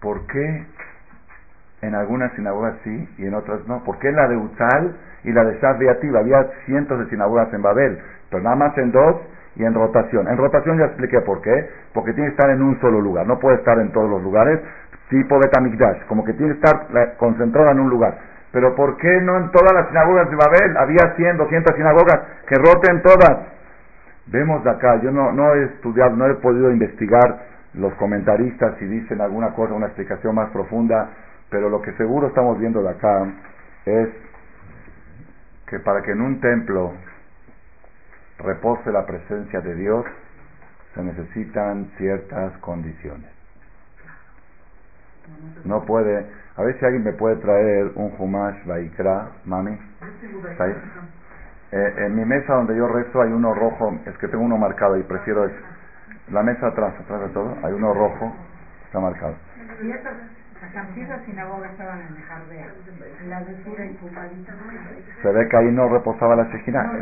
¿Por qué En algunas sinagogas sí y en otras no. ¿Por qué en la de Utal y la de Shaf Había cientos de sinagogas en Babel, pero nada más en dos y en rotación. En rotación ya expliqué por qué. Porque tiene que estar en un solo lugar. No puede estar en todos los lugares. Tipo Betamikdash. Como que tiene que estar concentrada en un lugar. Pero ¿por qué no en todas las sinagogas de Babel? Había 100, 200 sinagogas. Que roten todas. Vemos de acá. Yo no, no he estudiado, no he podido investigar los comentaristas si dicen alguna cosa, una explicación más profunda. Pero lo que seguro estamos viendo de acá es que para que en un templo repose la presencia de Dios, se necesitan ciertas condiciones. No puede, a ver si alguien me puede traer un Humash Baikra, mami. Eh, en mi mesa donde yo rezo hay uno rojo, es que tengo uno marcado y prefiero. La mesa atrás, atrás de todo, hay uno rojo, está marcado. Las antiguas sinagogas estaban en Jardea, la de Sura y Se ve que ahí no reposaba la Shejina. No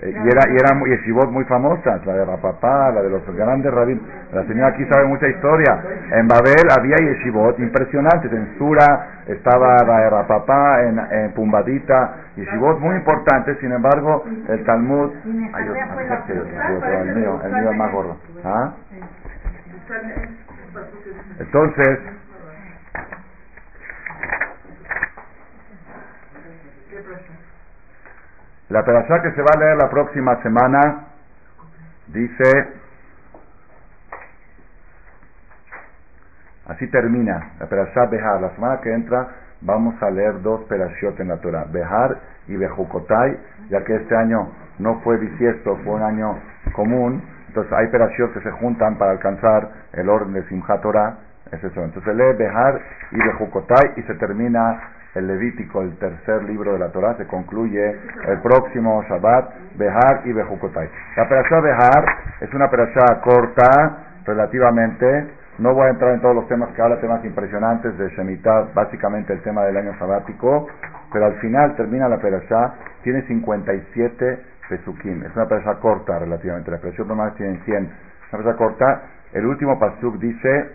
eh, y era, y era muy, yeshivot muy famosas, la de Rapapá, la de los grandes rabin. La señora aquí sabe mucha historia. En Babel había yeshivot impresionantes. En Sura estaba la de Rapapá, en, en Pumbadita, yeshivot muy importantes. Sin embargo, el Talmud. Ay, el mío, el mío es más gordo. ¿Ah? Entonces, La perashá que se va a leer la próxima semana dice, así termina la perashá Behar. La semana que entra vamos a leer dos perashiot en la Torah, Behar y Bejukotai, ya que este año no fue bisiesto, fue un año común, entonces hay perashiot que se juntan para alcanzar el orden de Simchat Torah, es eso. Entonces lee Behar y Bejukotai y se termina el Levítico, el tercer libro de la Torah, se concluye el próximo Shabbat, Behar y Bejukotai. La perashá Behar es una perashá corta, relativamente. No voy a entrar en todos los temas que habla, temas impresionantes de Shemitah, básicamente el tema del año sabático, pero al final termina la perashá, tiene 57 pesukim. Es una perashá corta relativamente, la perashá normal tiene 100. Es una perashá corta. El último pasuk dice,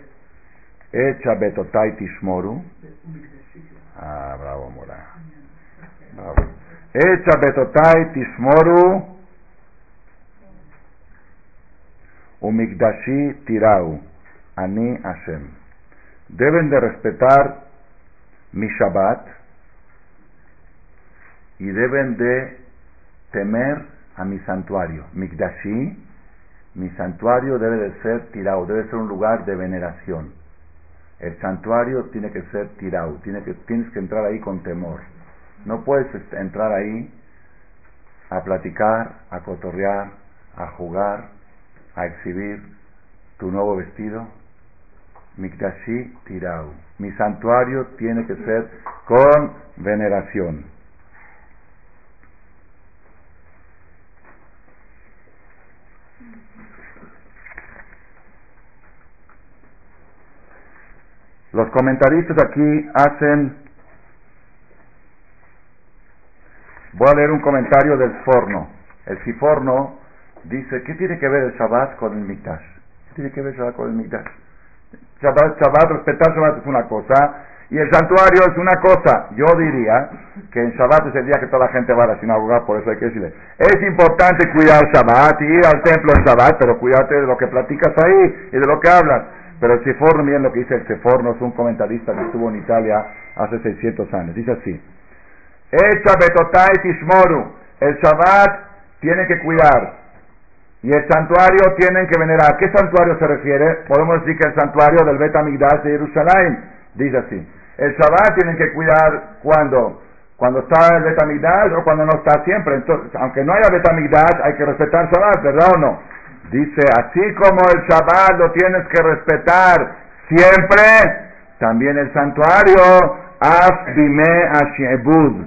Echa betotai tishmoru. Ah, bravo, Mora. Bravo. Echa betotai tismoru umigdashi tirau. Ani Hashem. Deben de respetar mi Shabbat y deben de temer a mi santuario. Migdashi, mi santuario debe de ser tirau, debe ser un lugar de veneración. El santuario tiene que ser tirado, tiene que, tienes que entrar ahí con temor. No puedes entrar ahí a platicar, a cotorrear, a jugar, a exhibir tu nuevo vestido. Mikdashi tirau. Mi santuario tiene que ser con veneración. Los comentaristas aquí hacen, voy a leer un comentario del Forno. El Siforno dice, ¿qué tiene que ver el Shabbat con el Mikdash? ¿Qué tiene que ver el Shabbat con el Mikdash? Shabbat, Shabbat, respetar Shabbat es una cosa y el santuario es una cosa. Yo diría que en Shabbat es el día que toda la gente va a la sinagoga, por eso hay que decirle, es importante cuidar Shabbat y ir al templo en Shabbat, pero cuídate de lo que platicas ahí y de lo que hablas. Pero el Seforno, miren lo que dice el Seforno, es un comentarista que estuvo en Italia hace 600 años. Dice así: Echa betotai tishmoru. El Shabbat tiene que cuidar. Y el santuario tienen que venerar. ¿A qué santuario se refiere? Podemos decir que el santuario del Bet Amigdash de Jerusalén. Dice así. El Shabbat tienen que cuidar cuando cuando está el Bet Amigdash o cuando no está siempre. Entonces, aunque no haya Bet Amigdash, hay que respetar Shabbat, ¿verdad o no? Dice, así como el Shabbat lo tienes que respetar siempre, también el santuario, Ashebud,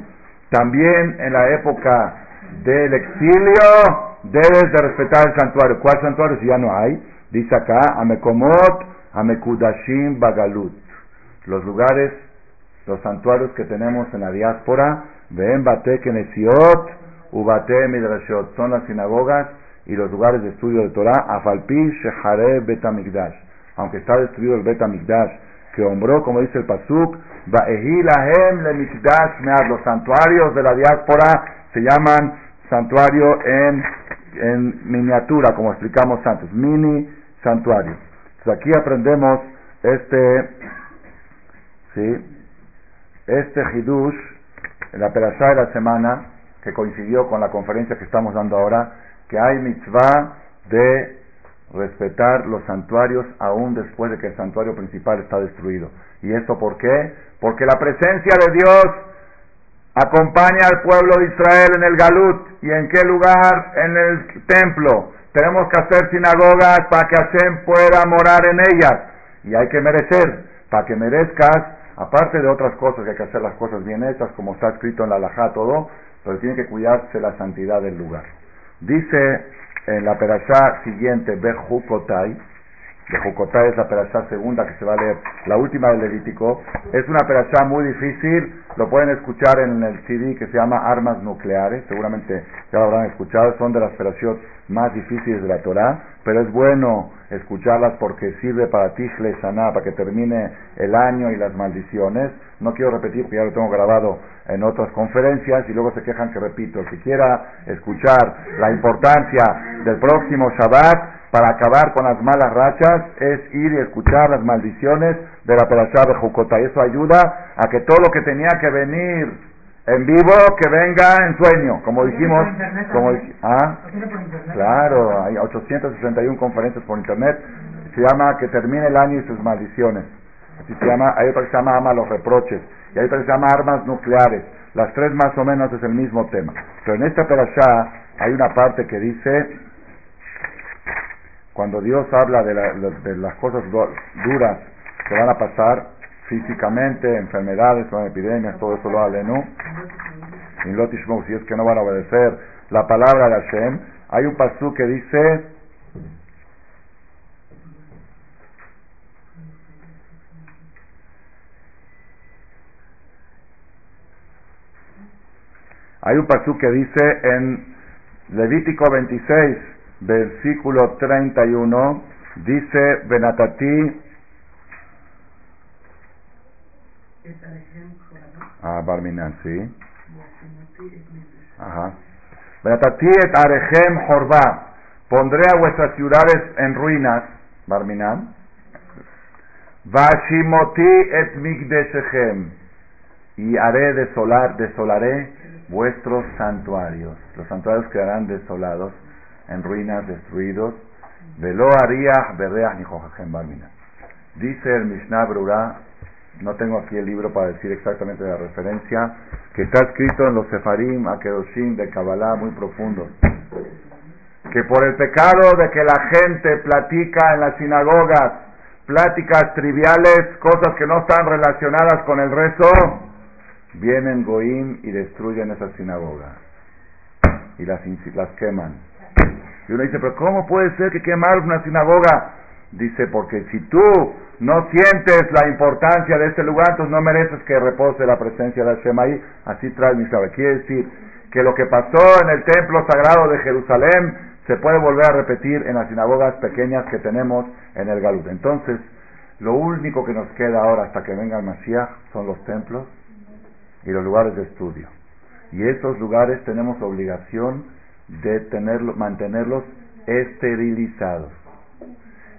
también en la época del exilio, debes de respetar el santuario. ¿Cuál santuario si ya no hay? Dice acá, Amekomot, Amekudashim Bagalut. Los lugares, los santuarios que tenemos en la diáspora, Bate Kenesiot, Ubate Midrashot, son las sinagogas y los lugares de estudio de Torah, Afalpi Shehare Betamigdash. Aunque está destruido el Betamigdash que hombró, como dice el Pasuk, los santuarios de la diáspora se llaman santuario en, en miniatura, como explicamos antes, mini santuario. Entonces aquí aprendemos este, ¿sí? este hidush, en la perashá de la semana, que coincidió con la conferencia que estamos dando ahora, que hay mitzvah de respetar los santuarios aún después de que el santuario principal está destruido. ¿Y esto por qué? Porque la presencia de Dios acompaña al pueblo de Israel en el Galut. ¿Y en qué lugar? En el templo. Tenemos que hacer sinagogas para que Hashem pueda morar en ellas. Y hay que merecer, para que merezcas, aparte de otras cosas, que hay que hacer las cosas bien hechas, como está escrito en la Lajá, todo, pero tiene que cuidarse la santidad del lugar. Dice en la perashá siguiente, Bejukotai, Bejukotai es la perashá segunda que se va a leer, la última del Levítico, es una perashá muy difícil, lo pueden escuchar en el CD que se llama Armas Nucleares, seguramente ya lo habrán escuchado, son de las perashot más difíciles de la Torah, pero es bueno escucharlas porque sirve para Tishle Shana, para que termine el año y las maldiciones. No quiero repetir, porque ya lo tengo grabado en otras conferencias y luego se quejan que repito. El que quiera escuchar la importancia del próximo Shabbat para acabar con las malas rachas es ir y escuchar las maldiciones de la Perashá de Jukota. Y eso ayuda a que todo lo que tenía que venir en vivo que venga en sueño, como dijimos, como ¿ah? claro, hay 861 conferencias por internet, se llama que termine el año y sus maldiciones, así se llama, hay otra que se llama ama los reproches, y hay otra que se llama armas nucleares, las tres más o menos es el mismo tema, pero en esta perashá hay una parte que dice, cuando Dios habla de, de las cosas duras que van a pasar, físicamente, enfermedades, epidemias, todo eso lo hable, ¿no? si es que no van a obedecer la palabra de Hashem, hay un pasú que dice, hay un pasú que dice en Levítico 26, versículo 31, dice, Benatati Ah, Barminan, sí. Ajá. et Arechem Jorba. Pondré a vuestras ciudades en ruinas, Barminan. Vashimoti et Migdeshechem. Y haré desolar, desolaré vuestros santuarios. Los santuarios quedarán desolados, en ruinas, destruidos. Velo haría. Dice el Mishnah Brura no tengo aquí el libro para decir exactamente la referencia, que está escrito en los Sefarim, Akedoshim, de Kabbalah, muy profundos. Que por el pecado de que la gente platica en las sinagogas, pláticas triviales, cosas que no están relacionadas con el rezo, vienen Goim y destruyen esas sinagogas. Y las queman. Y uno dice, pero ¿cómo puede ser que quemar una sinagoga? Dice, porque si tú no sientes la importancia de este lugar, entonces no mereces que repose la presencia de Hashem ahí. Así trae mi Quiere decir que lo que pasó en el templo sagrado de Jerusalén se puede volver a repetir en las sinagogas pequeñas que tenemos en el Galut. Entonces, lo único que nos queda ahora hasta que venga el Mashiach son los templos y los lugares de estudio. Y esos lugares tenemos obligación de tenerlos, mantenerlos esterilizados.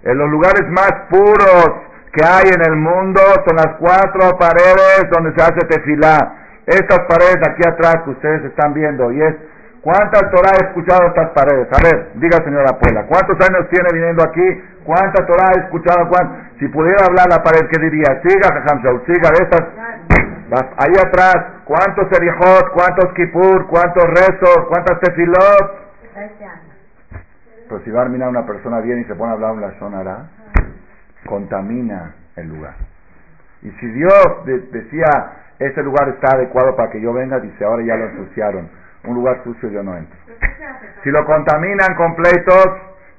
En los lugares más puros que hay en el mundo son las cuatro paredes donde se hace tefilá. Estas paredes aquí atrás que ustedes están viendo, y es, ¿cuántas Torah ha escuchado estas paredes? A ver, diga señora Puela, ¿cuántos años tiene viniendo aquí? ¿Cuánta Torah ha escuchado? Si pudiera hablar la pared, ¿qué diría? Siga, Jajam siga de estas. Ahí atrás, ¿cuántos erijot, cuántos kipur, cuántos rezos, cuántas tefilot? Pero si va a mirar una persona bien y se pone a hablar una sonará, contamina el lugar. Y si Dios decía, este lugar está adecuado para que yo venga, dice, ahora ya lo ensuciaron. Un lugar sucio yo no entro. Si lo contaminan con pleitos,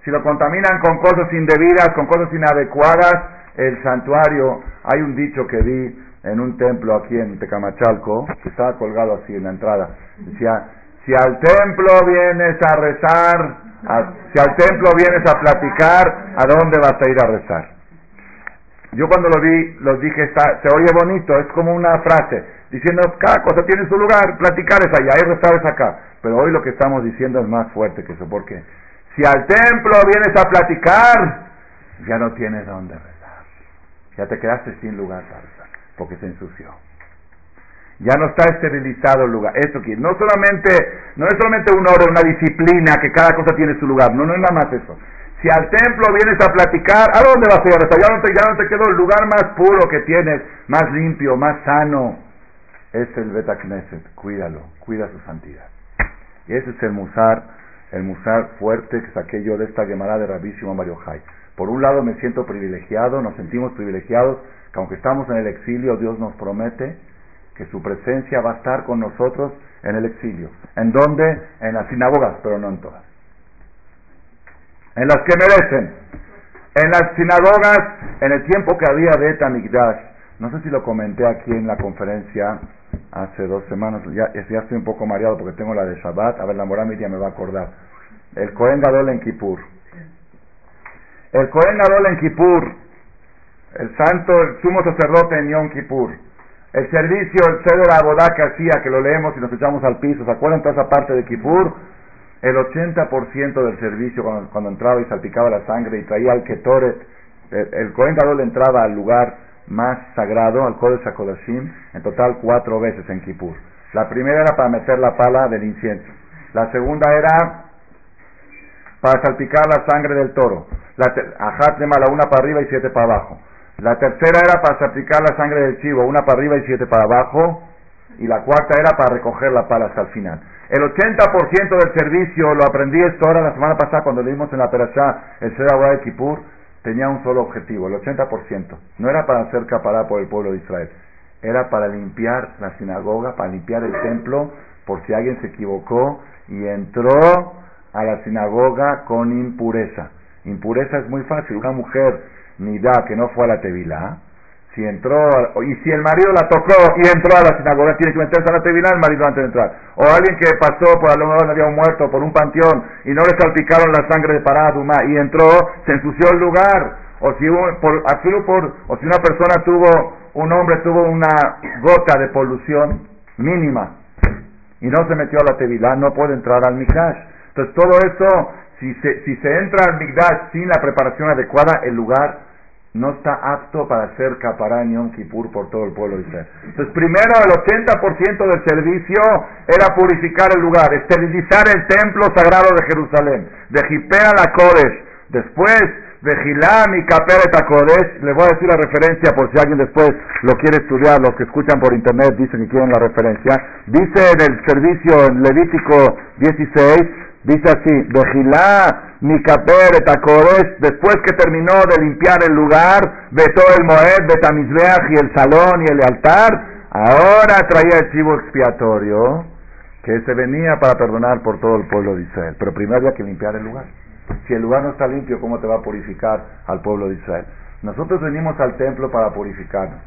si lo contaminan con cosas indebidas, con cosas inadecuadas, el santuario, hay un dicho que vi en un templo aquí en Tecamachalco, que estaba colgado así en la entrada. Decía, si al templo vienes a rezar, si al templo vienes a platicar, ¿a dónde vas a ir a rezar? Yo cuando lo vi, lo dije, está, se oye bonito, es como una frase, diciendo, cada cosa tiene su lugar, platicar es allá, hay restaurantes acá. Pero hoy lo que estamos diciendo es más fuerte que eso, porque si al templo vienes a platicar, ya no tienes dónde rezar. Ya te quedaste sin lugar para rezar, porque se ensució. Ya no está esterilizado el lugar. Eso que no es solamente un orden, una disciplina, que cada cosa tiene su lugar. No, no es nada más eso. Si al templo vienes a platicar, ¿a dónde vas a ir? Ya no te, ya quedó el lugar más puro que tienes, más limpio, más sano. Es el Betacneset. Cuídalo, cuida su santidad. Y ese es el musar, el musar fuerte que saqué yo de esta Gemara de Rabbi Shimon Bar Por un lado me siento privilegiado, nos sentimos privilegiados, que aunque estamos en el exilio, Dios nos promete que su presencia va a estar con nosotros en el exilio. ¿En dónde? En las sinagogas, pero no en todas. En las que merecen. En las sinagogas, en el tiempo que había de Migdash, no sé si lo comenté aquí en la conferencia hace dos semanas, ya, ya estoy un poco mareado porque tengo la de Shabbat, a ver, la Moramidia me va a acordar. El Cohen Gadol en Kippur. El Cohen Gadol en Kippur, el santo, el sumo sacerdote en Yom Kippur, el servicio, el ceder abodá que hacía, que lo leemos y nos echamos al piso, ¿se acuerdan toda esa parte de Kippur? El 80% del servicio cuando, entraba y salpicaba la sangre y traía al Ketoret, el, el Kohen Gadol entraba al lugar más sagrado, al Kodesh HaKodashim, en total cuatro veces en Kippur. La primera era para meter la pala del incienso. La segunda era para salpicar la sangre del toro. La ajat de mala, una para arriba y siete para abajo. La tercera era para salpicar la sangre del chivo, una para arriba y siete para abajo. Y la cuarta era para recoger la pala hasta el final. El 80% del servicio, lo aprendí esto ahora la semana pasada cuando leímos en la Perashá el Ser de Kippur, tenía un solo objetivo, el 80%. No era para hacer capará por el pueblo de Israel, era para limpiar la sinagoga, para limpiar el templo, por si alguien se equivocó y entró a la sinagoga con impureza. Impureza es muy fácil. Una mujer ni da que no fue a la Tevilá, si entró, y si el marido la tocó y entró a la sinagoga, tiene que meterse a la Tevilá el marido antes de entrar. O alguien que pasó por al lado había un muerto, por un panteón, y no le salpicaron la sangre de Paraduma y entró, se ensució el lugar. O si, por, por, o si una persona tuvo, un hombre tuvo una gota de polución mínima y no se metió a la Tevilá, no puede entrar al Mikash. Entonces todo eso, si se, si se entra al Mikdash sin la preparación adecuada, el lugar no está apto para hacer capará en Yom Kippur por todo el pueblo de Israel. Entonces, primero el 80% del servicio era purificar el lugar, esterilizar el templo sagrado de Jerusalén, de Jipea la Kodesh. Después, de Gilam y Kaperet Kodesh, le voy a decir la referencia por si alguien después lo quiere estudiar, los que escuchan por internet dicen que quieren la referencia. Dice en el servicio en Levítico 16, dice así, de Gilá Mikaper Etakodesh, después que terminó de limpiar el lugar, todo el Moed, Betamizbeach y el salón y el altar, ahora traía el chivo expiatorio que se venía para perdonar por todo el pueblo de Israel. Pero primero había que limpiar el lugar. Si el lugar no está limpio, ¿cómo te va a purificar al pueblo de Israel? Nosotros venimos al templo para purificarnos,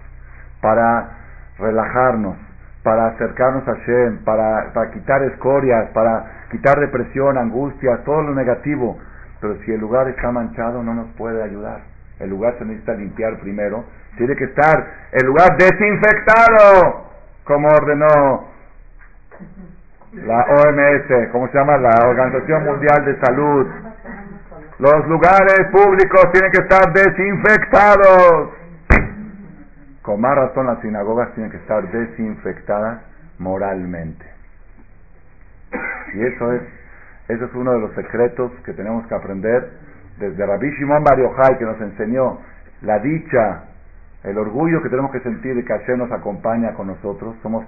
para relajarnos, para acercarnos a Shem, para, para quitar escorias, para quitar depresión, angustia, todo lo negativo. Pero si el lugar está manchado, no nos puede ayudar. El lugar se necesita limpiar primero. Tiene que estar el lugar desinfectado, como ordenó la OMS, ¿cómo se llama? La Organización Mundial de Salud. Los lugares públicos tienen que estar desinfectados. Con más razón las sinagogas tienen que estar desinfectadas moralmente. Y eso es, eso es uno de los secretos que tenemos que aprender desde Rabbi Shimon Bar que nos enseñó la dicha, el orgullo que tenemos que sentir de que Hashem nos acompaña con nosotros. Somos,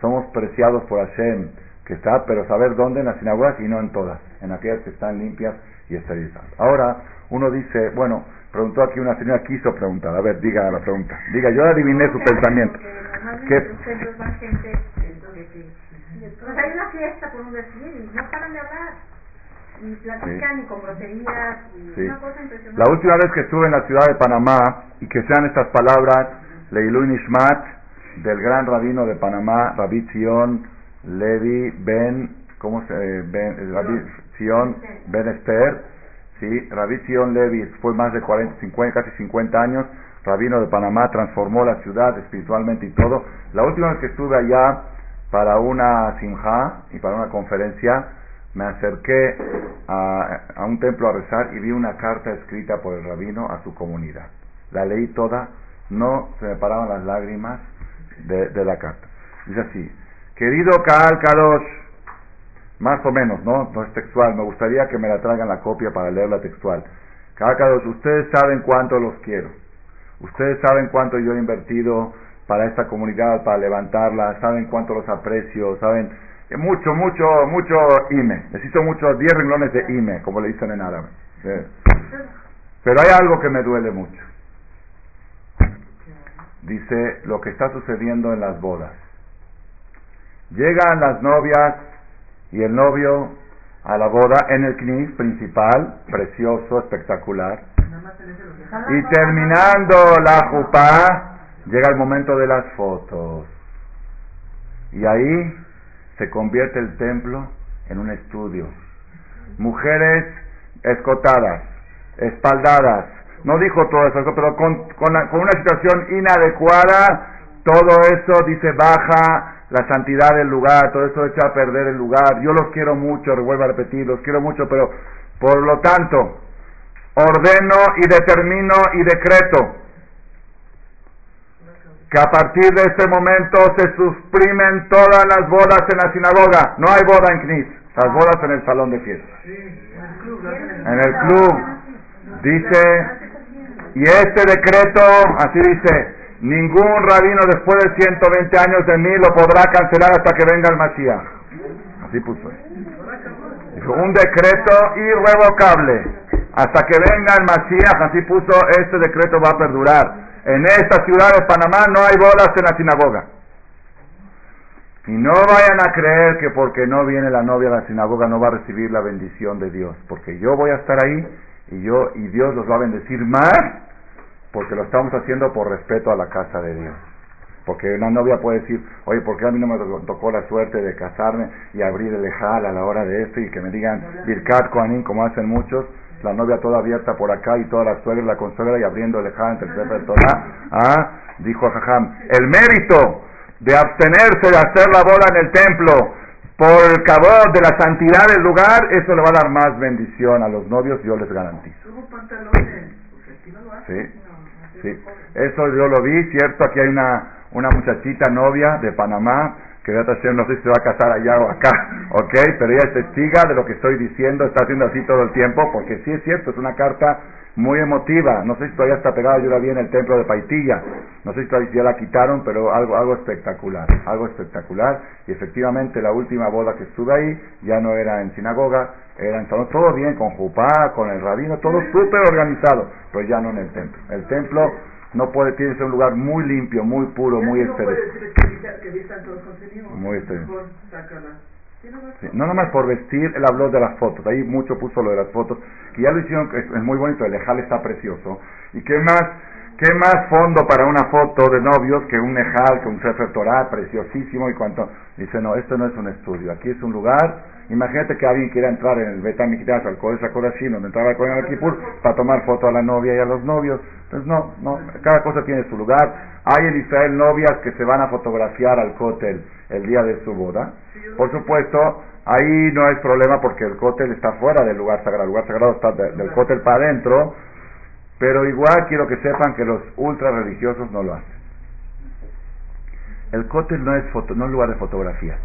somos preciados por Hashem, que está, pero saber dónde en las sinagogas y no en todas, en aquellas que están limpias y esterilizadas. Ahora, uno dice, bueno, preguntó aquí una señora, quiso preguntar, a ver, diga la pregunta. Diga, yo adiviné su pensamiento. ¿Qué? Pues hay una fiesta, por un decir, y no paran de hablar. Y platican y con groserías y una cosa impresionante. La última vez que estuve en la ciudad de Panamá, y que sean estas palabras, Leilu Nishmat, del gran rabino de Panamá, Rabbi Zion Levi Ben, ¿cómo se Ben, Rabbi Zion Ben Esther, ¿sí? Rabbi Sion Levi fue más de 40, 50, casi 50 años, rabino de Panamá, transformó la ciudad espiritualmente y todo. La última vez que estuve allá para una simja y para una conferencia, me acerqué a, un templo a rezar y vi una carta escrita por el rabino a su comunidad. La leí toda, no se me paraban las lágrimas de, de la carta. Dice así, querido Kaal Kadosh, más o menos, ¿no? No es textual, me gustaría que me la traigan la copia para leerla textual. Kaal Kadosh, ustedes saben cuánto los quiero. Ustedes saben cuánto yo he invertido para esta comunidad, para levantarla, saben cuánto los aprecio, saben mucho, mucho, mucho IME. Necesito mucho, 10 renglones de IME, como le dicen en árabe. Pero hay algo que me duele mucho. Dice lo que está sucediendo en las bodas. Llegan las novias y el novio a la boda en el CNIS principal, precioso, espectacular. Y terminando la jupá, llega el momento de las fotos. Y ahí se convierte el templo en un estudio. Mujeres escotadas, espaldadas. No dijo todo eso, pero con, con, una situación inadecuada, todo eso dice baja la santidad del lugar, todo eso echa a perder el lugar. Yo los quiero mucho, vuelvo a repetir, los quiero mucho, pero por lo tanto, ordeno y determino y decreto que a partir de este momento se suprimen todas las bodas en la sinagoga. No hay boda en Knis, las bodas en el salón de fiesta. En el club. Dice, y este decreto, así dice, Ningún rabino después de 120 años de mí lo podrá cancelar hasta que venga el Mashiach. Así puso. Dijo, un decreto irrevocable. Hasta que venga el Mashiach, así puso, este decreto va a perdurar. En esta ciudad de Panamá no hay bodas en la sinagoga. Y no vayan a creer que porque no viene la novia a la sinagoga no va a recibir la bendición de Dios. Porque yo voy a estar ahí y yo y Dios los va a bendecir más porque lo estamos haciendo por respeto a la casa de Dios. Porque una novia puede decir, oye, ¿por qué a mí no me tocó la suerte de casarme y abrir el ejal a la hora de esto y que me digan Birkat Koanim como hacen muchos? La novia toda abierta por acá y toda la suegra, la consuegra y abriendo el entre el Sefer Torah. Ah, dijo Jajam, el mérito de abstenerse de hacer la boda en el templo por el cabot de la santidad del lugar, eso le va a dar más bendición a los novios, yo les garantizo. Sí. Sí, eso yo lo vi, cierto, aquí hay una, una muchachita novia de Panamá, que no sé si se va a casar allá o acá, ok, pero ella es testiga de lo que estoy diciendo, está haciendo así todo el tiempo, porque sí es cierto, es una carta muy emotiva, no sé si todavía está pegada, yo la vi en el templo de Paitilla, no sé si todavía ya la quitaron, pero algo, algo espectacular, algo espectacular, y efectivamente la última boda que estuve ahí ya no era en sinagoga, era en todo bien, con jupá, con el rabino, todo súper organizado, pero ya no en el templo. El templo no puede, tiene que ser un lugar muy limpio, muy puro, muy estéril. Muy estéril. Sí, no nomás por vestir, él habló de las fotos, ahí mucho puso lo de las fotos, que ya lo hicieron, es, es muy bonito, el ejal está precioso. ¿Y qué más? ¿Qué más fondo para una foto de novios que un ejal, que un Sefer Torah preciosísimo y cuanto? Dice, no, esto no es un estudio, aquí es un lugar, imagínate que alguien quiera entrar en el Betamikdash, al Kodesh HaKodashim, donde entraba el Kohen Kipur, para tomar foto a la novia y a los novios. Entonces, no, no, cada cosa tiene su lugar. Hay en Israel novias que se van a fotografiar al Kotel el día de su boda. Por supuesto, ahí no hay problema porque el Kotel está fuera del lugar sagrado, el lugar sagrado está del Kotel para adentro, pero igual quiero que sepan que los ultra religiosos no lo hacen. El cótel no es, foto, no es lugar de fotografía.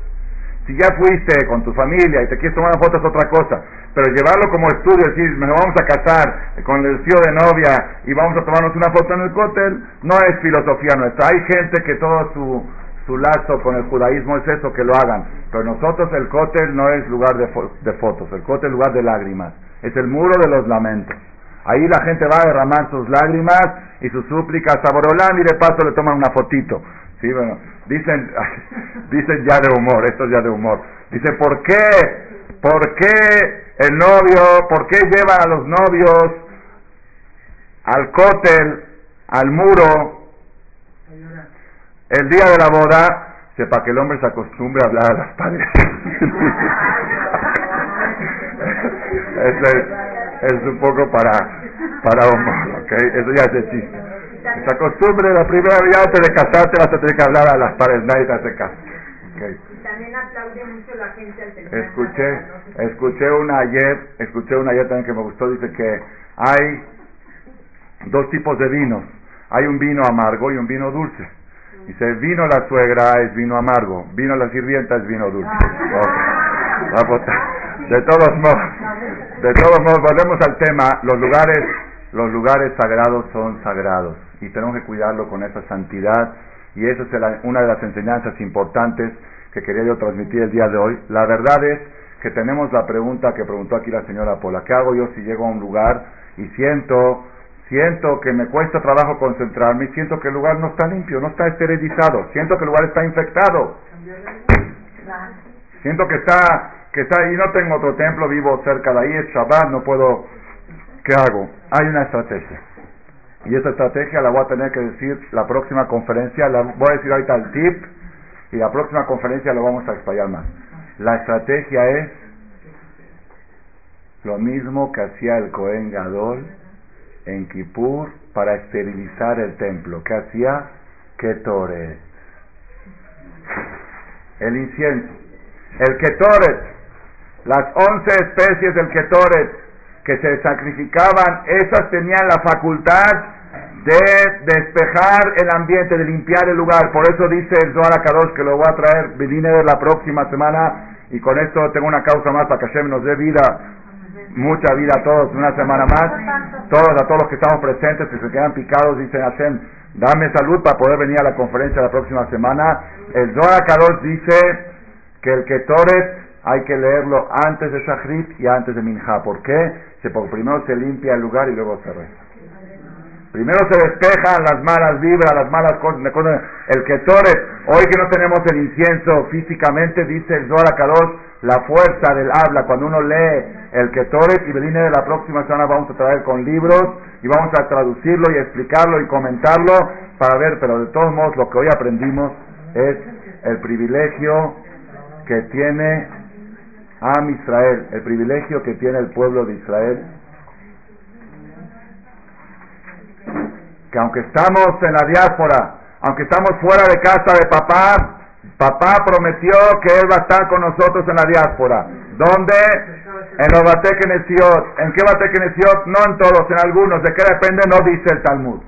Si ya fuiste con tu familia y te quieres tomar una foto es otra cosa, pero llevarlo como estudio, decir, nos vamos a casar con el tío de novia y vamos a tomarnos una foto en el cótel, no es filosofía nuestra. Hay gente que todo su, su lazo con el judaísmo es eso, que lo hagan. Pero nosotros el cótel no es lugar de, de fotos, el cótel es lugar de lágrimas, es el muro de los lamentos. Ahí la gente va a derramar sus lágrimas y sus súplicas a Borolán y de paso le toman una fotito. Dicen, dicen ya de humor, esto es ya de humor. Dice, ¿por qué? ¿Por qué el novio, por qué llevan a los novios al cótel, al muro, el día de la boda? para que el hombre se acostumbre a hablar a las paredes. es un poco para, para hombres, ¿ok? Eso ya es de chiste. Esa costumbre, la primera vez antes de casarte vas a tener que hablar a las paredes, nadie te hace caso. Okay. Y también aplaude mucho la gente al Escuché, escuché una ayer, escuché una ayer también que me gustó, dice que hay dos tipos de vinos. Hay un vino amargo y un vino dulce. Dice, vino la suegra es vino amargo, vino la sirvienta es vino dulce. De todos modos, de todos modos, volvemos al tema, los lugares, los lugares sagrados son sagrados y tenemos que cuidarlo con esa santidad y esa es una de las enseñanzas importantes que quería yo transmitir el día de hoy. La verdad es que tenemos la pregunta que preguntó aquí la señora Pola, ¿qué hago yo si llego a un lugar y siento siento que me cuesta trabajo concentrarme, siento que el lugar no está limpio, no está esterilizado, siento que el lugar está infectado. Siento que está, que está ahí, no tengo otro templo, vivo cerca de ahí, es Shabbat, no puedo, ¿qué hago? Hay una estrategia. Y esa estrategia la voy a tener que decir la próxima conferencia, la voy a decir ahorita el tip, y la próxima conferencia lo vamos a explayar más. La estrategia es lo mismo que hacía el Cohen Gadol en Kippur para esterilizar el templo. ¿Qué hacía? Ketoret. El incienso. El Ketoret. Las once especies del Ketoret que se sacrificaban, esas tenían la facultad de despejar el ambiente, de limpiar el lugar. Por eso dice el Zohar Kadosh que lo voy a traer, de la próxima semana. Y con esto tengo una causa más para que Hashem nos dé vida mucha vida a todos, una semana más. Todos, a todos los que estamos presentes, que se quedan picados, dicen Hashem, dame salud para poder venir a la conferencia la próxima semana. El Zohar Kadosh dice que el Ketoret hay que leerlo antes de Shachrit y antes de Minha. ¿Por qué? Primero se limpia el lugar y luego se reza. Primero se despejan las malas vibras, las malas cosas. El Ketoret, hoy que no tenemos el incienso físicamente, dice el Zohar Kadosh, la fuerza del habla. Cuando uno lee el Ketoret y viene de la próxima semana vamos a traer con libros y vamos a traducirlo y explicarlo y comentarlo para ver, pero de todos modos lo que hoy aprendimos es el privilegio que tiene Am Israel, el privilegio que tiene el pueblo de Israel, que aunque estamos en la diáspora, aunque estamos fuera de casa de papá, Papá prometió que Él va a estar con nosotros en la diáspora. ¿Dónde? En los Batekenesiot. ¿En qué Batekenesiot? No en todos, en algunos. ¿De qué depende? No dice el Talmud.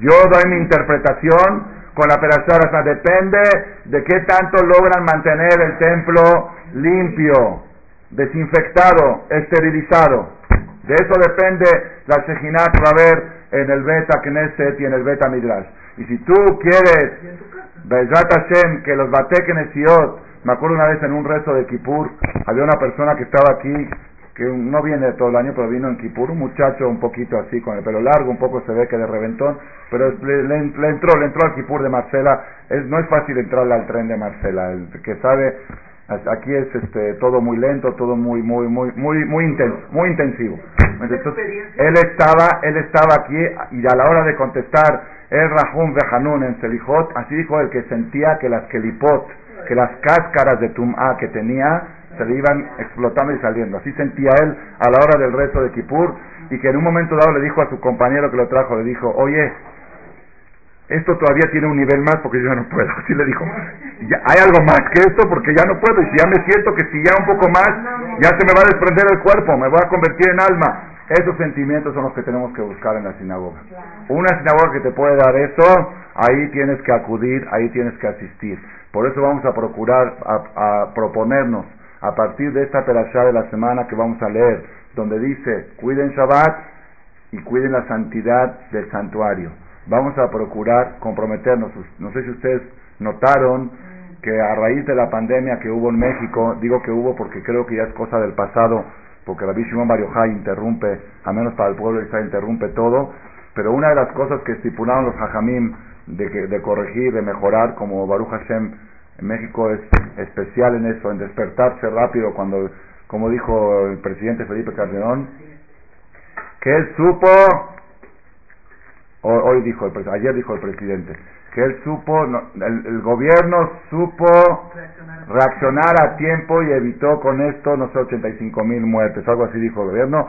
Yo doy mi interpretación con la perashara. Depende de qué tanto logran mantener el templo limpio, desinfectado, esterilizado. De eso depende la Shejinat que va a en el Beta Knesset y en el Beta Midrash. Y si tú quieres Bezat Hashem, que los Batekenesiot, me acuerdo una vez en un rezo de Kippur, había una persona que estaba aquí, que no viene todo el año, pero vino en Kippur, un muchacho un poquito así, con el pelo largo, un poco se ve que de reventón, pero le, entró, le entró al Kippur de Marcela, no es fácil entrarle al tren de Marcela, el que sabe, aquí es este todo muy lento, todo muy, muy, muy, muy, muy intenso, muy intensivo. él estaba, él estaba aquí y a la hora de contestar el Rahum Behanun en Selijot, así dijo el que sentía que las kelipot, que las cáscaras de Tum'a que tenía, se le iban explotando y saliendo. Así sentía él a la hora del rezo de Kippur y que en un momento dado le dijo a su compañero que lo trajo, le dijo, oye, esto todavía tiene un nivel más porque yo ya no puedo. Así le dijo, hay algo más que esto porque ya no puedo y si ya me siento que si ya un poco más, ya se me va a desprender el cuerpo, me voy a convertir en alma. Esos sentimientos son los que tenemos que buscar en la sinagoga. Una sinagoga que te puede dar eso, ahí tienes que acudir, ahí tienes que asistir. Por eso vamos a procurar, a, proponernos, a partir de esta perashá de la semana que vamos a leer, donde dice, cuiden Shabbat y cuiden la santidad del santuario. Vamos a procurar comprometernos. No sé si ustedes notaron que a raíz de la pandemia que hubo en México, digo que hubo porque creo que ya es cosa del pasado, porque Rabbi Shimon Bar interrumpe, a menos para el pueblo Israel interrumpe todo, pero una de las cosas que estipularon los hajamim de, de corregir, de mejorar, como Baruch Hashem en México es especial en eso, en despertarse rápido cuando, como dijo el presidente Felipe Calderón, que supo, hoy dijo el, ayer dijo el presidente, que él supo, el, gobierno supo reaccionar. a tiempo y evitó con esto, no sé, 85 mil muertes, algo así dijo el gobierno.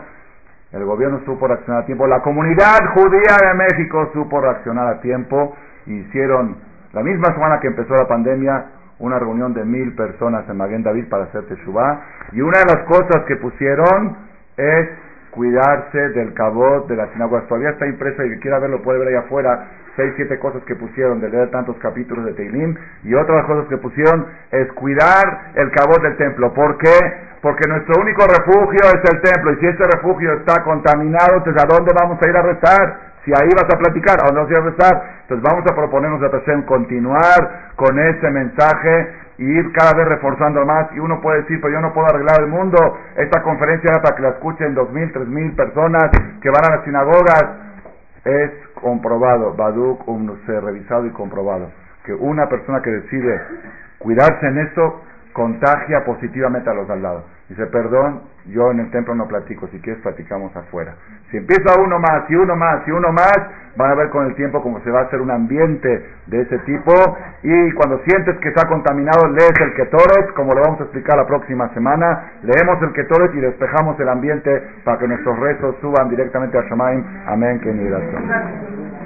El gobierno supo reaccionar a tiempo, la comunidad judía de México supo reaccionar a tiempo. Hicieron, la misma semana que empezó la pandemia, una reunión de mil personas en Maguen David para hacer Teshuvah. Y una de las cosas que pusieron es cuidarse del cabot de la sinagoga. Todavía está impreso y que quiera verlo puede ver ahí afuera. Seis, siete cosas que pusieron de leer tantos capítulos de Teilim. Y otras cosas que pusieron es cuidar el cabot del templo. ¿Por qué? Porque nuestro único refugio es el templo. Y si ese refugio está contaminado, entonces ¿a dónde vamos a ir a rezar? Si ahí vas a platicar, ¿a dónde vas a ir a rezar? Entonces vamos a proponernos a Hashem continuar con ese mensaje y ir cada vez reforzando más. Y uno puede decir, pero yo no puedo arreglar el mundo. Esta conferencia para que la escuchen dos mil, tres mil personas que van a las sinagogas. Es comprobado, Baduk Umnuse, revisado y comprobado, que una persona que decide cuidarse en esto contagia positivamente a los al lado. Dice, perdón, yo en el templo no platico, si quieres platicamos afuera. Si empieza uno más y uno más y uno más, van a ver con el tiempo cómo se va a hacer un ambiente de ese tipo y cuando sientes que está contaminado lees el Ketoret, como lo vamos a explicar la próxima semana, leemos el Ketoret y despejamos el ambiente para que nuestros rezos suban directamente a Shamaim. Amén, que